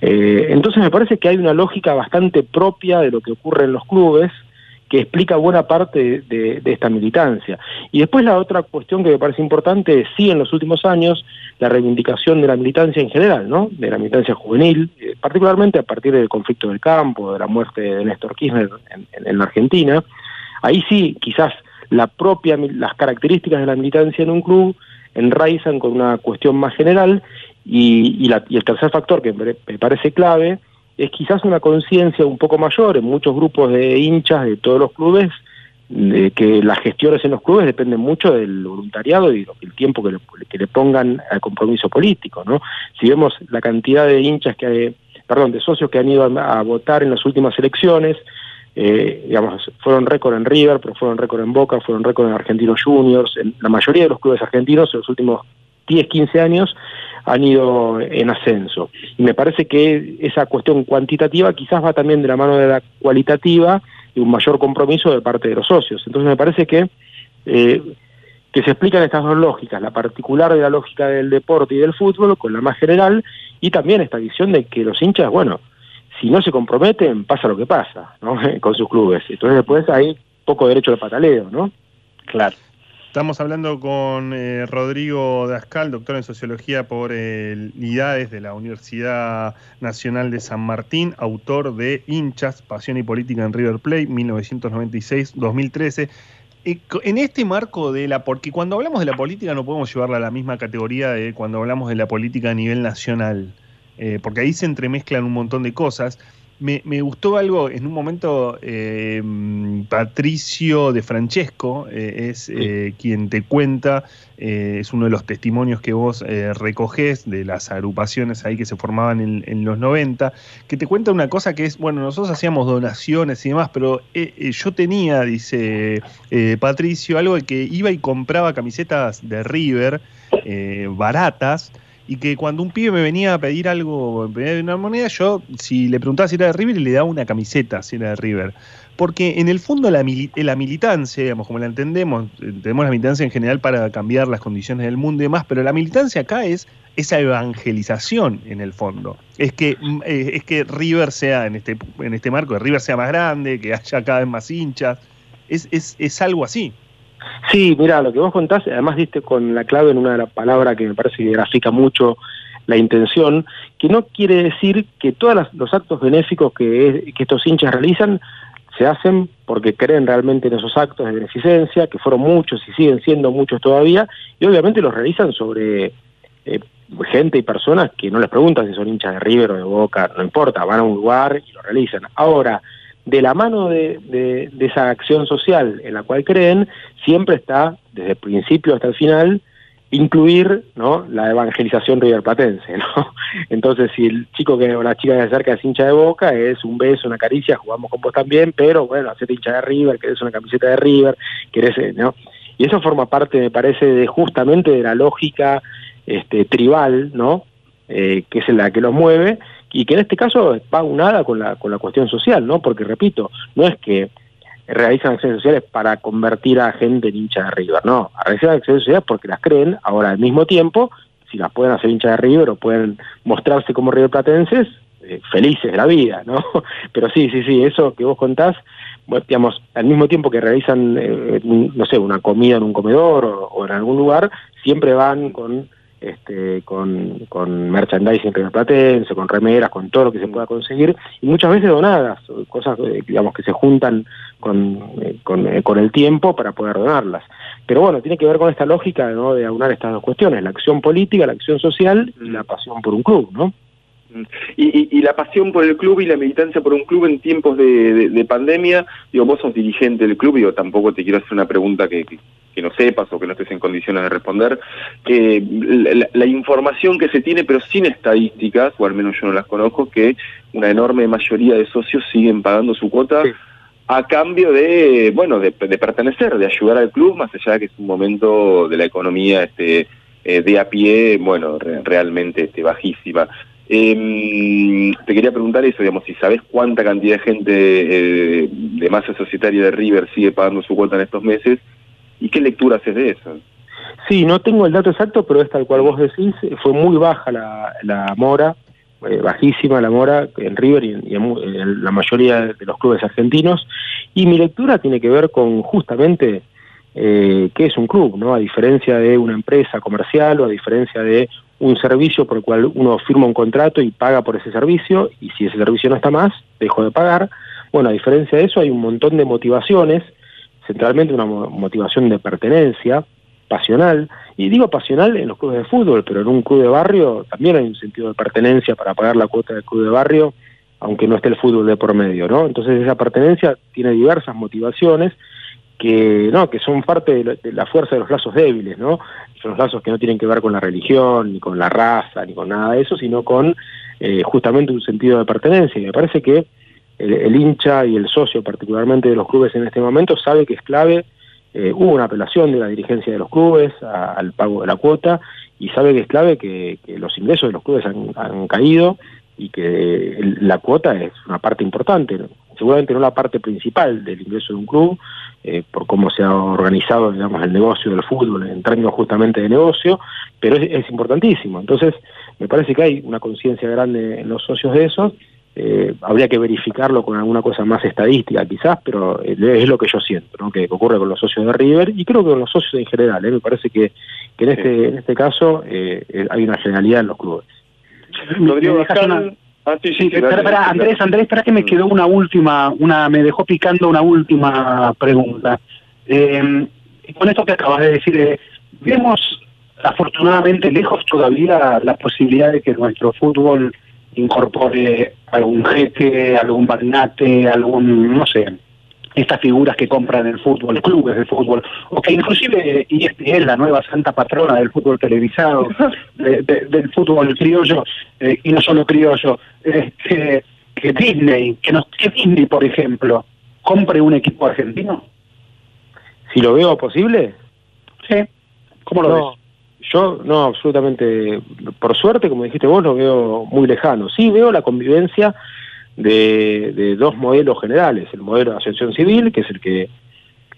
Eh, entonces me parece que hay una lógica bastante propia de lo que ocurre en los clubes que explica buena parte de, esta militancia. Y después la otra cuestión que me parece importante es sí en los últimos años la reivindicación de la militancia en general, ¿no? De la militancia juvenil, eh, particularmente a partir del conflicto del campo, de la muerte de Néstor Kirchner en la Argentina. Ahí sí, quizás la propia, las características de la militancia en un club enraizan con una cuestión más general y, y la- y el tercer factor que me, parece clave es quizás una conciencia un poco mayor en muchos grupos de hinchas de todos los clubes de que las gestiones en los clubes dependen mucho del voluntariado y lo- el tiempo que le, pongan al compromiso político, ¿no? Si vemos la cantidad de hinchas que perdón, de socios que han ido a votar en las últimas elecciones, eh, digamos, fueron récord en River, pero fueron récord en Boca, fueron récord en Argentinos Juniors, en la mayoría de los clubes argentinos en los últimos 10, 15 años han ido en ascenso. Y me parece que esa cuestión cuantitativa quizás va también de la mano de la cualitativa y un mayor compromiso de parte de los socios. Entonces me parece que, eh, que se explican estas dos lógicas, la particular de la lógica del deporte y del fútbol con la más general y también esta visión de que los hinchas, bueno, si no se comprometen, pasa lo que pasa, ¿no? con sus clubes. Entonces después hay poco derecho de pataleo, ¿no? Claro. Estamos hablando con eh, Rodrigo Dascal, doctor en Sociología por el IDAES de la Universidad Nacional de San Martín, autor de Hinchas, Pasión y Política en River Plate, 1996-2013. Eh, co- En este marco de la, porque cuando hablamos de la política no podemos llevarla a la misma categoría de cuando hablamos de la política a nivel nacional, eh, porque ahí se entremezclan un montón de cosas. Me, me gustó algo, en un momento eh, Patricio de Francesco eh, es quien te cuenta, es uno de los testimonios que vos recogés de las agrupaciones ahí que se formaban en, en los 90, que te cuenta una cosa que es, bueno, nosotros hacíamos donaciones y demás, pero yo tenía, dice Patricio, algo de que iba y compraba camisetas de River baratas y que cuando un pibe me venía a pedir algo, pedía una moneda, yo si le preguntaba si era de River, le daba una camiseta si era de River. Porque en el fondo la, la militancia, digamos, como la entendemos, eh, tenemos la militancia en general para cambiar las condiciones del mundo y demás, pero la militancia acá es esa evangelización en el fondo. Es que, mm, eh, es que River sea, en este, en este marco, de River sea más grande, que haya cada vez más hinchas. Es, es, es algo así. Sí, mira, lo que vos contás, además diste con la clave en una de las palabras que me parece que grafica mucho la intención, que no quiere decir que todos los actos benéficos que, que estos hinchas realizan se hacen porque creen realmente en esos actos de beneficencia, que fueron muchos y siguen siendo muchos todavía, y obviamente los realizan sobre eh, gente y personas que no les preguntan si son hinchas de River o de Boca, no importa, van a un lugar y lo realizan. Ahora, de la mano de, de- de esa acción social en la cual creen, siempre está, desde el principio hasta el final, incluir ¿no? la evangelización riverplatense, ¿no? Entonces, si el chico que o la chica que se acerca es hincha de boca, es un beso, una caricia, jugamos con vos también, pero bueno, hacete hincha de River, querés una camiseta de River, querés, eh, ¿no? Y eso forma parte, me parece, de justamente de la lógica este, tribal, ¿no? Eh, que es la que los mueve, y que en este caso va unada con la, con la cuestión social, ¿no? Porque, repito, no es que realizan acciones sociales para convertir a gente en hincha de River, no, realizan acciones sociales porque las creen, ahora al mismo tiempo, si las pueden hacer hincha de River o pueden mostrarse como River Platenses, eh, felices de la vida, ¿no? Pero sí, sí, sí, eso que vos contás, digamos, al mismo tiempo que realizan, eh, no sé, una comida en un comedor o en algún lugar, siempre van con este, con, con merchandising platense, con remeras, con todo lo que se pueda conseguir, y muchas veces donadas, cosas eh, digamos que se juntan con, eh, con, eh, con, el tiempo para poder donarlas. Pero bueno, tiene que ver con esta lógica ¿no? de aunar estas dos cuestiones, la acción política, la acción social y la pasión por un club, ¿no? Y, y, la pasión por el club y la militancia por un club en tiempos de, de, pandemia, digo, vos sos dirigente del club, digo, tampoco te quiero hacer una pregunta que, que, no sepas o que no estés en condiciones de responder. Eh, la, información que se tiene, pero sin estadísticas, o al menos yo no las conozco, que una enorme mayoría de socios siguen pagando su cuota. a cambio de, bueno, de, pertenecer, de ayudar al club, más allá de que es un momento de la economía este, eh, de a pie, bueno, realmente este, bajísima. Eh, te quería preguntar eso, digamos, si sabes cuánta cantidad de gente eh, de masa societaria de River sigue pagando su cuota en estos meses y qué lectura haces de eso. Sí, no tengo el dato exacto, pero es tal cual vos decís, fue muy baja la, mora, eh, bajísima la mora en River y, en, la mayoría de los clubes argentinos, y mi lectura tiene que ver con justamente eh, qué es un club, ¿no? A diferencia de una empresa comercial o a diferencia de un servicio por el cual uno firma un contrato y paga por ese servicio, y si ese servicio no está más, dejo de pagar. Bueno, a diferencia de eso hay un montón de motivaciones, centralmente una motivación de pertenencia, pasional, y digo pasional en los clubes de fútbol, pero en un club de barrio también hay un sentido de pertenencia para pagar la cuota del club de barrio, aunque no esté el fútbol de por medio, ¿no? Entonces esa pertenencia tiene diversas motivaciones que no que son parte de la, fuerza de los lazos débiles no son los lazos que no tienen que ver con la religión ni con la raza ni con nada de eso sino con eh, justamente un sentido de pertenencia. Y me parece que el, hincha y el socio particularmente de los clubes en este momento sabe que es clave eh, hubo una apelación de la dirigencia de los clubes al pago de la cuota y sabe que es clave que, los ingresos de los clubes han caído y que la cuota es una parte importante seguramente no la parte principal del ingreso de un club, eh, por cómo se ha organizado digamos, el negocio del fútbol en términos justamente de negocio, pero es, importantísimo. Entonces, me parece que hay una conciencia grande en los socios de eso. Eh, habría que verificarlo con alguna cosa más estadística quizás, pero eh, es lo que yo siento, ¿no? que ocurre con los socios de River y creo que con los socios en general. Me parece que, que en, este, en este caso hay una generalidad en los clubes. Ah, sí, sí, para, Andrés, Andrés, para que me quedó una última, una, me dejó picando una última pregunta. Eh, con esto que acabas de decir, eh, vemos afortunadamente lejos todavía la posibilidad de que nuestro fútbol incorpore algún jeque, algún magnate, algún, no sé, estas figuras que compran el fútbol, clubes de fútbol, o que inclusive ESPN, la nueva santa patrona del fútbol televisado, del fútbol criollo, eh, y no solo criollo, este, que Disney, que, nos, que Disney, por ejemplo, compre un equipo argentino? Si lo veo posible. Sí. ¿Cómo lo ves? Yo no, absolutamente, por suerte, como dijiste vos, lo veo muy lejano. Sí veo la convivencia de, dos modelos generales, el modelo de asociación civil, que es el que,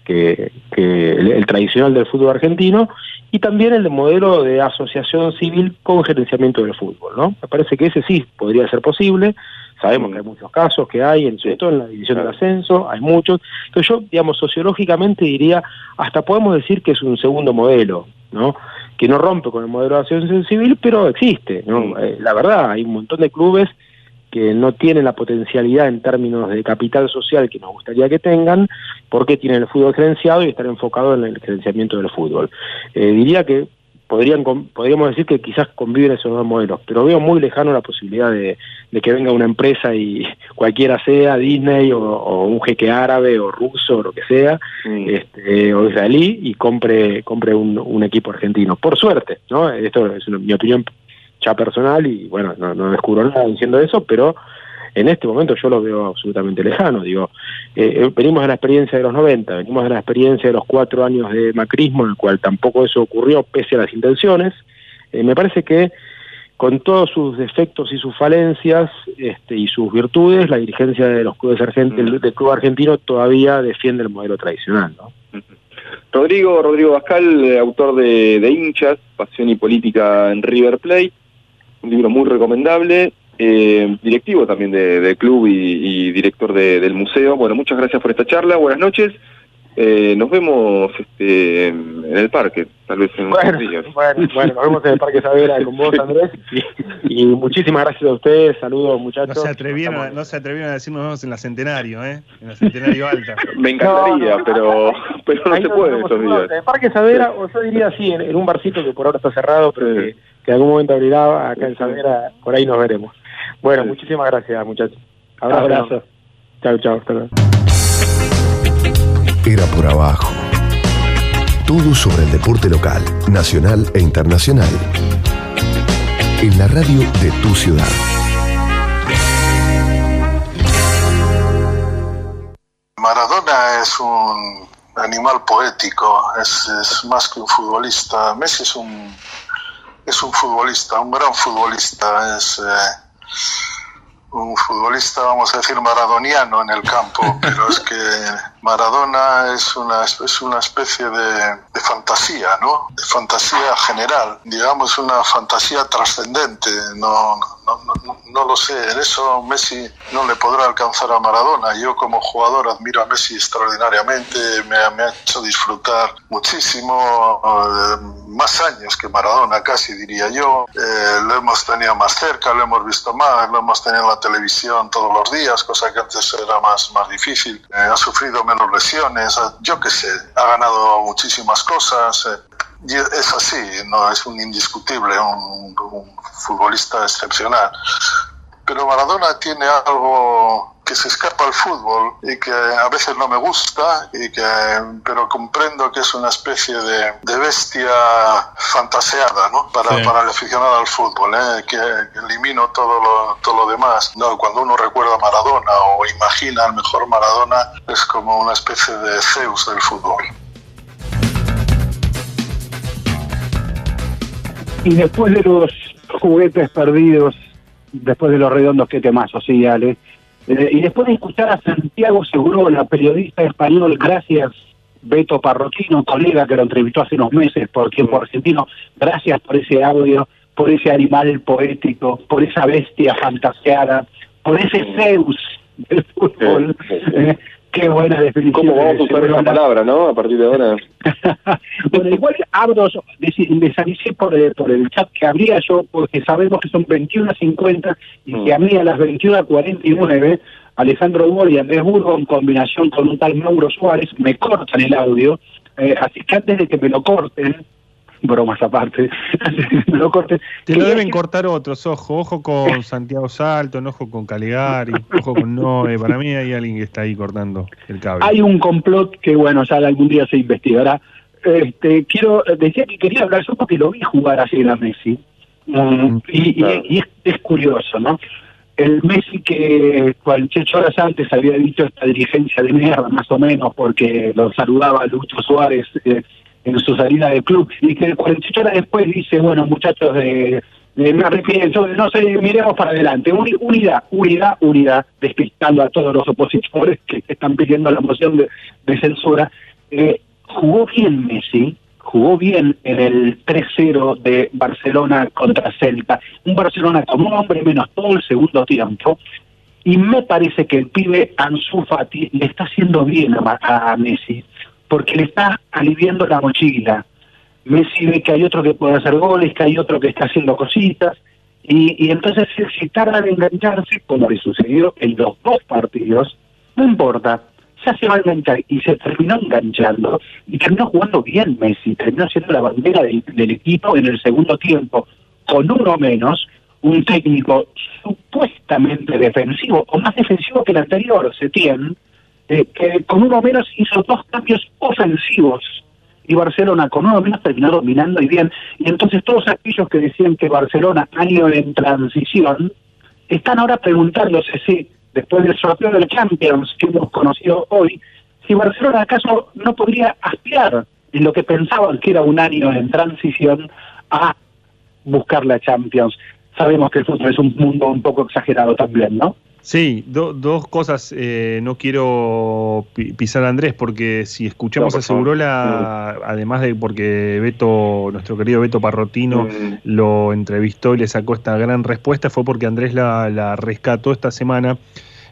que, el, tradicional del fútbol argentino, y también el modelo de asociación civil con gerenciamiento del fútbol, ¿no? Me parece que ese sí podría ser posible, sabemos que hay muchos casos que hay, en, sobre todo en la división del ascenso, hay muchos, entonces yo, digamos, sociológicamente diría, hasta podemos decir que es un segundo modelo, ¿no? que no rompe con el modelo de asociación civil, pero existe, ¿no? Eh, la verdad, hay un montón de clubes que no tienen la potencialidad en términos de capital social que nos gustaría que tengan, porque tienen el fútbol gerenciado y están enfocados en el gerenciamiento del fútbol. Eh, diría que podrían podríamos decir que quizás conviven esos dos modelos, pero veo muy lejano la posibilidad de, que venga una empresa y cualquiera sea, Disney o, un jeque árabe o ruso o lo que sea, este, o israelí, y compre compre un, un, equipo argentino. Por suerte, ¿no? Esto es mi opinión personal y bueno, no, no descubro nada diciendo eso, pero en este momento yo lo veo absolutamente lejano. Digo, eh, eh, venimos de la experiencia de los 90, venimos de la experiencia de los cuatro años de macrismo, en el cual tampoco eso ocurrió pese a las intenciones. Eh, me parece que con todos sus defectos y sus falencias este, y sus virtudes, la dirigencia de los clubes argentinos, del club argentino todavía defiende el modelo tradicional. ¿no? Rodrigo, Rodrigo Bascal, autor de, de Hinchas, Pasión y Política en River Plate un libro muy recomendable, eh, directivo también del club y, director del museo. Bueno, muchas gracias por esta charla, buenas noches. Eh, nos vemos este, en el parque, tal vez en Bueno, unos días. bueno, bueno, nos vemos en el Parque Savera con vos, Andrés. Y, y muchísimas gracias a ustedes. Saludos, No muchachos. se, atrevieron, a- no se atrevieron a decirnos nos vemos en la Centenario, ¿eh? En la Centenario Alta. Me encantaría, No, no, pero, pero no se puede estos días. En el Parque Savera, o yo diría así, en, en un barcito que por ahora está cerrado, pero que en algún momento abrirá acá en Savera, por ahí nos veremos. Bueno, muchísimas gracias, muchachos. Abrazo. Chao, chao. Hasta luego. Era por abajo. Todo sobre el deporte local, nacional e internacional. En la radio de tu ciudad. Maradona es un animal poético, es, es más que un futbolista. Messi es un, es un futbolista, un gran futbolista, es eh, un futbolista, vamos a decir, maradoniano en el campo, pero es que Maradona es una, es una especie de, de fantasía, ¿no? De fantasía general, digamos, una fantasía trascendente, no, no, no, no lo sé, en eso Messi no le podrá alcanzar a Maradona. Yo como jugador admiro a Messi extraordinariamente, me, me ha hecho disfrutar muchísimo, eh, más años que Maradona casi diría yo. Eh, lo hemos tenido más cerca, lo hemos visto más, lo hemos tenido en la televisión todos los días, cosa que antes era más, más difícil. Eh, ha sufrido menos lesiones, yo qué sé, ha ganado muchísimas cosas. eh, es así, no es un indiscutible, un, un futbolista excepcional. Pero Maradona tiene algo que se escapa al fútbol y que a veces no me gusta, y que, pero comprendo que es una especie de, de bestia fantaseada ¿no? para, Sí. para el aficionado al fútbol, ¿eh? que, que elimino todo lo, todo lo demás. No, cuando uno recuerda a Maradona o imagina al mejor Maradona, es como una especie de Zeus del fútbol. Y después de los juguetes perdidos, después de los redondos, qué temazo, sí, Ale. Eh, y después de escuchar a Santiago Segurola, periodista español, gracias Beto Parrotino, colega que lo entrevistó hace unos meses por tiempo argentino, gracias por ese audio, por ese animal poético, por esa bestia fantaseada, por ese Zeus del fútbol. Eh, qué buena definición. ¿Cómo vamos a usar esa palabra, no? A partir de ahora. Bueno, igual abro, deci- les avisé por el, por el chat que habría yo, porque sabemos que son 21.50 y que a mí a las 21.49, Alejandro Gol y Andrés Burgo, en combinación con un tal Mauro Suárez, me cortan el audio. Eh, así que antes de que me lo corten, bromas aparte, lo corten, Te lo deben cortar otros, ojo, ojo con Santiago Salto, ojo con Calegari, ojo con Noé. Para mí hay alguien que está ahí cortando el cable. Hay un complot que, bueno, ya algún día se investigará. Este, quiero, decía que quería hablar yo porque lo vi jugar así a Messi. Mm, y, y- y es, es curioso, ¿no? El Messi que 48 horas antes había dicho esta dirigencia de mierda, más o menos, porque lo saludaba Lucho Suárez eh, en su salida del club, y que 48 horas después dice, bueno, muchachos, de, de- me arrepiento, no sé, miremos para adelante. Uni- unidad, unidad, unidad, despistando a todos los opositores que están pidiendo la moción de, censura. Eh, jugó bien Messi, jugó bien en el 3-0 de Barcelona contra Celta. Un Barcelona con un hombre menos todo el segundo tiempo. Y me parece que el pibe Ansu Fati le está haciendo bien a, a Messi, porque le está aliviando la mochila. Messi ve que hay otro que puede hacer goles, que hay otro que está haciendo cositas, y, y entonces si- tarda en engancharse, como le sucedió en los dos partidos, no importa, ya se va a enganchar, y se terminó enganchando, y terminó jugando bien Messi, terminó siendo la bandera del, del equipo en el segundo tiempo, con uno menos, un técnico supuestamente defensivo, o más defensivo que el anterior, Setién, eh, que con uno menos hizo dos cambios ofensivos y Barcelona con uno menos terminó dominando y bien. Y entonces todos aquellos que decían que Barcelona año en transición están ahora preguntándose si, después del sorteo del Champions que hemos conocido hoy, si Barcelona acaso no podría aspirar en lo que pensaban que era un año en transición a buscar la Champions. Sabemos que el fútbol es un mundo un poco exagerado también, ¿no? Sí, do- dos cosas. eh, no quiero pi- pisar a Andrés porque si escuchamos No, a. Segurola, además de porque Beto, nuestro querido Beto Parrotino, lo entrevistó y le sacó esta gran respuesta, fue porque Andrés la, la rescató esta semana.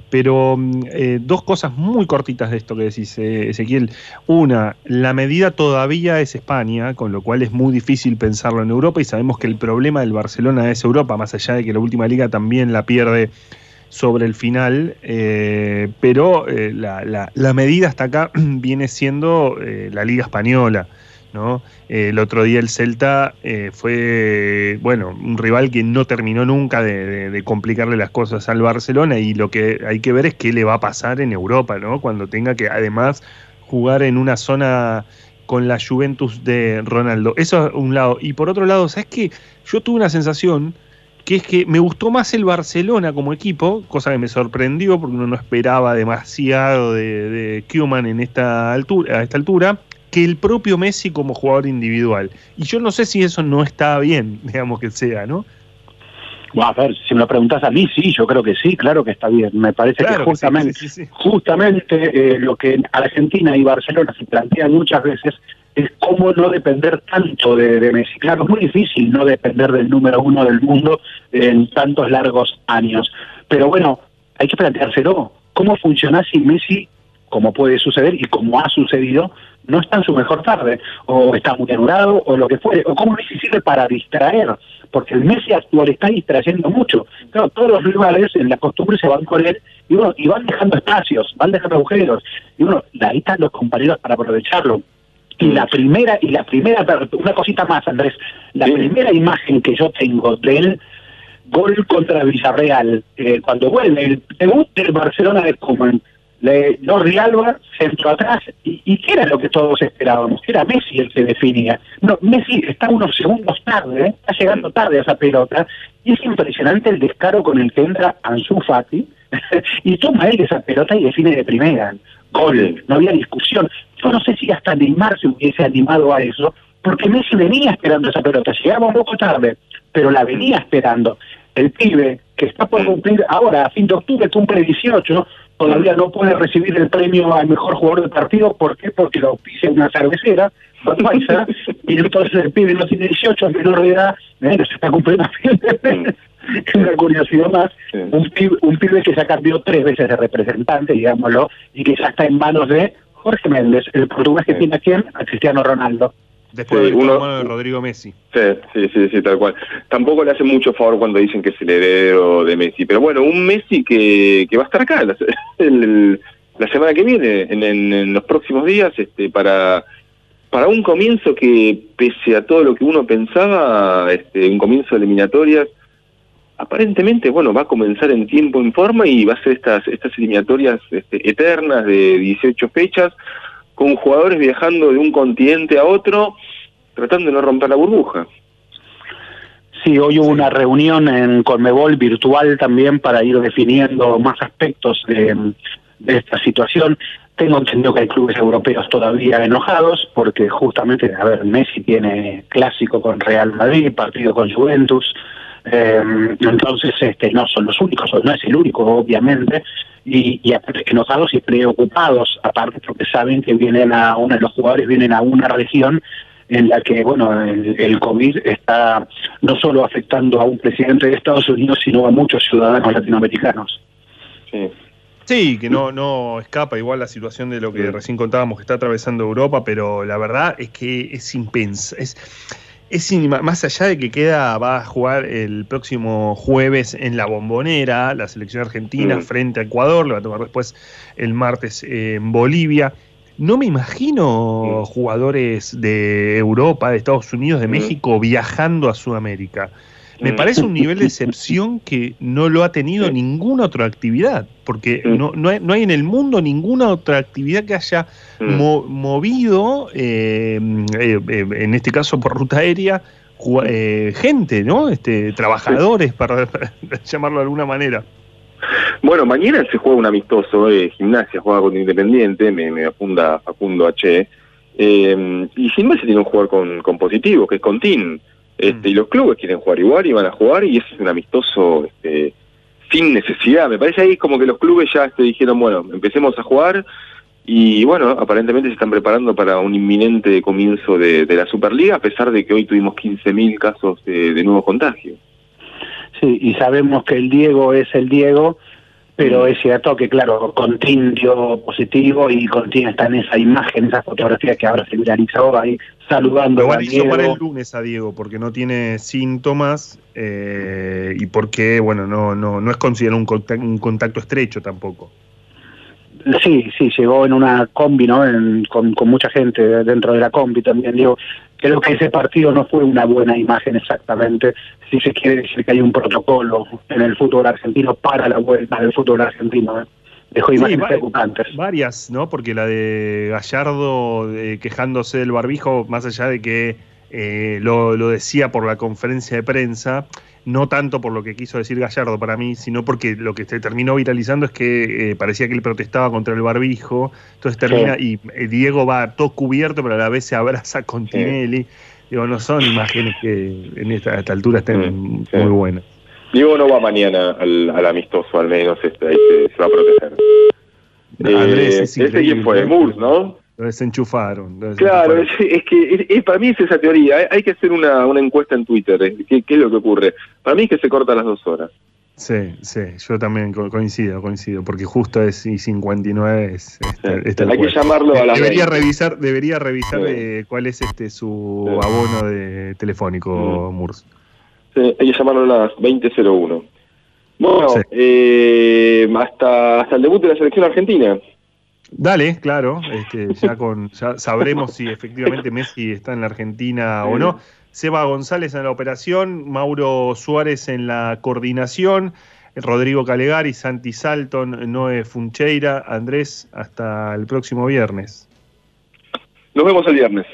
Pero mm, eh, dos cosas muy cortitas de esto que decís, eh, Ezequiel. Una, la medida todavía es España, con lo cual es muy difícil pensarlo en Europa y sabemos que el problema del Barcelona es Europa, más allá de que la última liga también la pierde sobre el final, eh, pero eh, la, la- la medida hasta acá viene siendo eh, la Liga Española. ¿no? Eh, el otro día el Celta fue, bueno, un rival que no terminó nunca de complicarle las cosas al Barcelona y lo que hay que ver es qué le va a pasar en Europa, ¿no? Cuando tenga que además jugar en una zona con la Juventus de Ronaldo. Eso es un lado. Y por otro lado, ¿sabes qué? Yo tuve una sensación que es que me gustó más el Barcelona como equipo, cosa que me sorprendió porque uno no esperaba demasiado de, de Koeman en esta altura, a esta altura, que el propio Messi como jugador individual. Y yo no sé si eso no está bien, digamos que sea, ¿no? Bueno, a ver, si me lo preguntas a mí, sí, yo creo que sí, claro que está bien. Me parece Claro que justamente, sí, sí, sí. justamente eh, lo que en Argentina y Barcelona se plantean muchas veces es cómo no depender tanto de, Messi. Claro, es muy difícil no depender del número uno del mundo en tantos largos años. Pero bueno, hay que planteárselo. ¿Cómo funciona si Messi, como puede suceder y como ha sucedido, no está en su mejor tarde? O está muy anulado o lo que fuere. O cómo Messi sirve para distraer. Porque el Messi actual está distrayendo mucho. Claro, todos los rivales en la costumbre se van con él y, bueno, y van dejando espacios, van dejando agujeros. Y bueno, ahí están los compañeros para aprovecharlo. Y la primera, y la primera, una cosita más, Andrés, la primera imagen que yo tengo de él, gol contra Villarreal, eh, cuando vuelve el debut del Barcelona de le, Jordi Alba, centro atrás, y, y ¿qué era lo que todos esperábamos? Era Messi el que definía. No, Messi está unos segundos tarde, ¿eh? está llegando tarde a esa pelota, y es impresionante el descaro con el que entra Ansu Fati, y toma él esa pelota y define de primera. Gol, no había discusión. Yo no sé si hasta Neymar se hubiese animado a eso, porque Messi venía esperando esa pelota, llegaba un poco tarde, pero la venía esperando. El pibe que está por cumplir ahora, a fin de octubre, cumple 18, todavía no puede recibir el premio al mejor jugador del partido. ¿Por qué? Porque lo pise una cervecera, Budweiser, y entonces el pibe no tiene 18, es menor de edad, bueno, se está cumpliendo. Una curiosidad más, un, pibe, un pibe que ya cambió tres veces de representante, digámoslo, y que ya está en manos de Jorge Méndez, el portugués que tiene a quién, a Cristiano Ronaldo. Después Sí, de uno- de Rodrigo Messi. Sí, sí, sí, sí, tal cual. Tampoco le hace mucho favor cuando dicen que es el heredero de Messi. Pero bueno, un Messi que, que va a estar acá la, el- el- la semana que viene, en, en- en los próximos días, este, para, para un comienzo que, pese a todo lo que uno pensaba, este, un comienzo de eliminatorias, aparentemente, bueno, va a comenzar en tiempo, en forma y va a ser estas, estas eliminatorias este, eternas de 18 fechas, con jugadores viajando de un continente a otro, tratando de no romper la burbuja. Sí, hoy hubo una reunión en Conmebol virtual también para ir definiendo más aspectos de, de esta situación. Tengo entendido que hay clubes europeos todavía enojados porque justamente, a ver, Messi tiene clásico con Real Madrid, partido con Juventus, eh, entonces este no son los únicos, no es el único, obviamente, y, y enojados y preocupados, aparte porque saben que vienen a una, los jugadores vienen a una región en la que, bueno, el, el COVID está no solo afectando a un presidente de Estados Unidos, sino a muchos ciudadanos latinoamericanos. Sí. Sí, que no, no escapa igual la situación de lo que recién contábamos que está atravesando Europa, pero la verdad es que es impensable. Es, es más allá de que queda, va a jugar el próximo jueves en la bombonera, la selección argentina Mm. frente a Ecuador, le va a tocar después el martes en Bolivia. No me imagino jugadores de Europa, de Estados Unidos, de México viajando a Sudamérica. Me Mm. parece un nivel de excepción que no lo ha tenido ninguna otra actividad, porque no, no, hay, no hay en el mundo ninguna otra actividad que haya mo- movido, eh, eh, eh, en este caso por ruta aérea, eh, gente, ¿no? Este, trabajadores, para, para llamarlo de alguna manera. Bueno, mañana se juega un amistoso, eh, gimnasia juega con Independiente, me, me afunda Facundo H. Y gimnasia tiene un jugador con, con positivo, que es Contín. Este, Y los clubes quieren jugar igual y van a jugar, y es un amistoso este, sin necesidad. Me parece ahí como que los clubes ya este, dijeron, bueno, empecemos a jugar. Y bueno, aparentemente se están preparando para un inminente comienzo de, de la Superliga, a pesar de que hoy tuvimos 15.000 casos de, de nuevos contagios. Sí, y sabemos que el Diego es el Diego pero es cierto que, claro, Contín dio positivo y Contín está en esa imagen, esa fotografía que ahora se viralizó ahí saludando Lo a hizo para el Diego. lunes a Diego porque no tiene síntomas eh, y porque, bueno, no, no, no es considerado un contacto, un contacto estrecho tampoco. Sí, sí, llegó en una combi, ¿no? En- con, con mucha gente dentro de la combi también. Digo, creo que ese partido no fue una buena imagen exactamente. Si se quiere decir que hay un protocolo en el fútbol argentino para la vuelta del fútbol argentino. ¿eh? Dejó imágenes preocupantes. Varias, ¿no? Porque la de Gallardo eh, quejándose del barbijo, más allá de que eh, lo, lo decía por la conferencia de prensa, no tanto por lo que quiso decir Gallardo para mí, sino porque lo que se terminó viralizando es que eh, parecía que él protestaba contra el barbijo, entonces termina y eh, Diego va todo cubierto, pero a la vez se abraza con Tinelli. Digo, no son imágenes que en esta, a esta altura estén muy buenas. Diego no va mañana al, al amistoso, al menos este, ahí se, se va a proteger. Andrés Eh, es ¿Ese quién fue? ¿no? Murs, ¿no? Lo desenchufaron. lo Claro, es, es que es- es- para mí es esa teoría. Hay, hay que hacer una, una encuesta en Twitter. eh, ¿Qué, qué es lo que ocurre? Para mí es que se cortan las dos horas. Sí, sí, yo también co- coincido, coincido, porque justo es y 59 es, este, hay que llamarlo a las debería 20. revisar, debería revisar Sí. eh, cuál es este su abono de telefónico, Murs. Sí, hay que llamarlo a las 20.01. Bueno, eh, hasta, hasta el debut de la selección argentina. Dale, claro, este, ya con ya sabremos si efectivamente Messi está en la Argentina o no. Seba González en la operación, Mauro Suárez en la coordinación, Rodrigo Calegari, Santi Salton, Noé Funcheira, Andrés, hasta el próximo viernes. Nos vemos el viernes.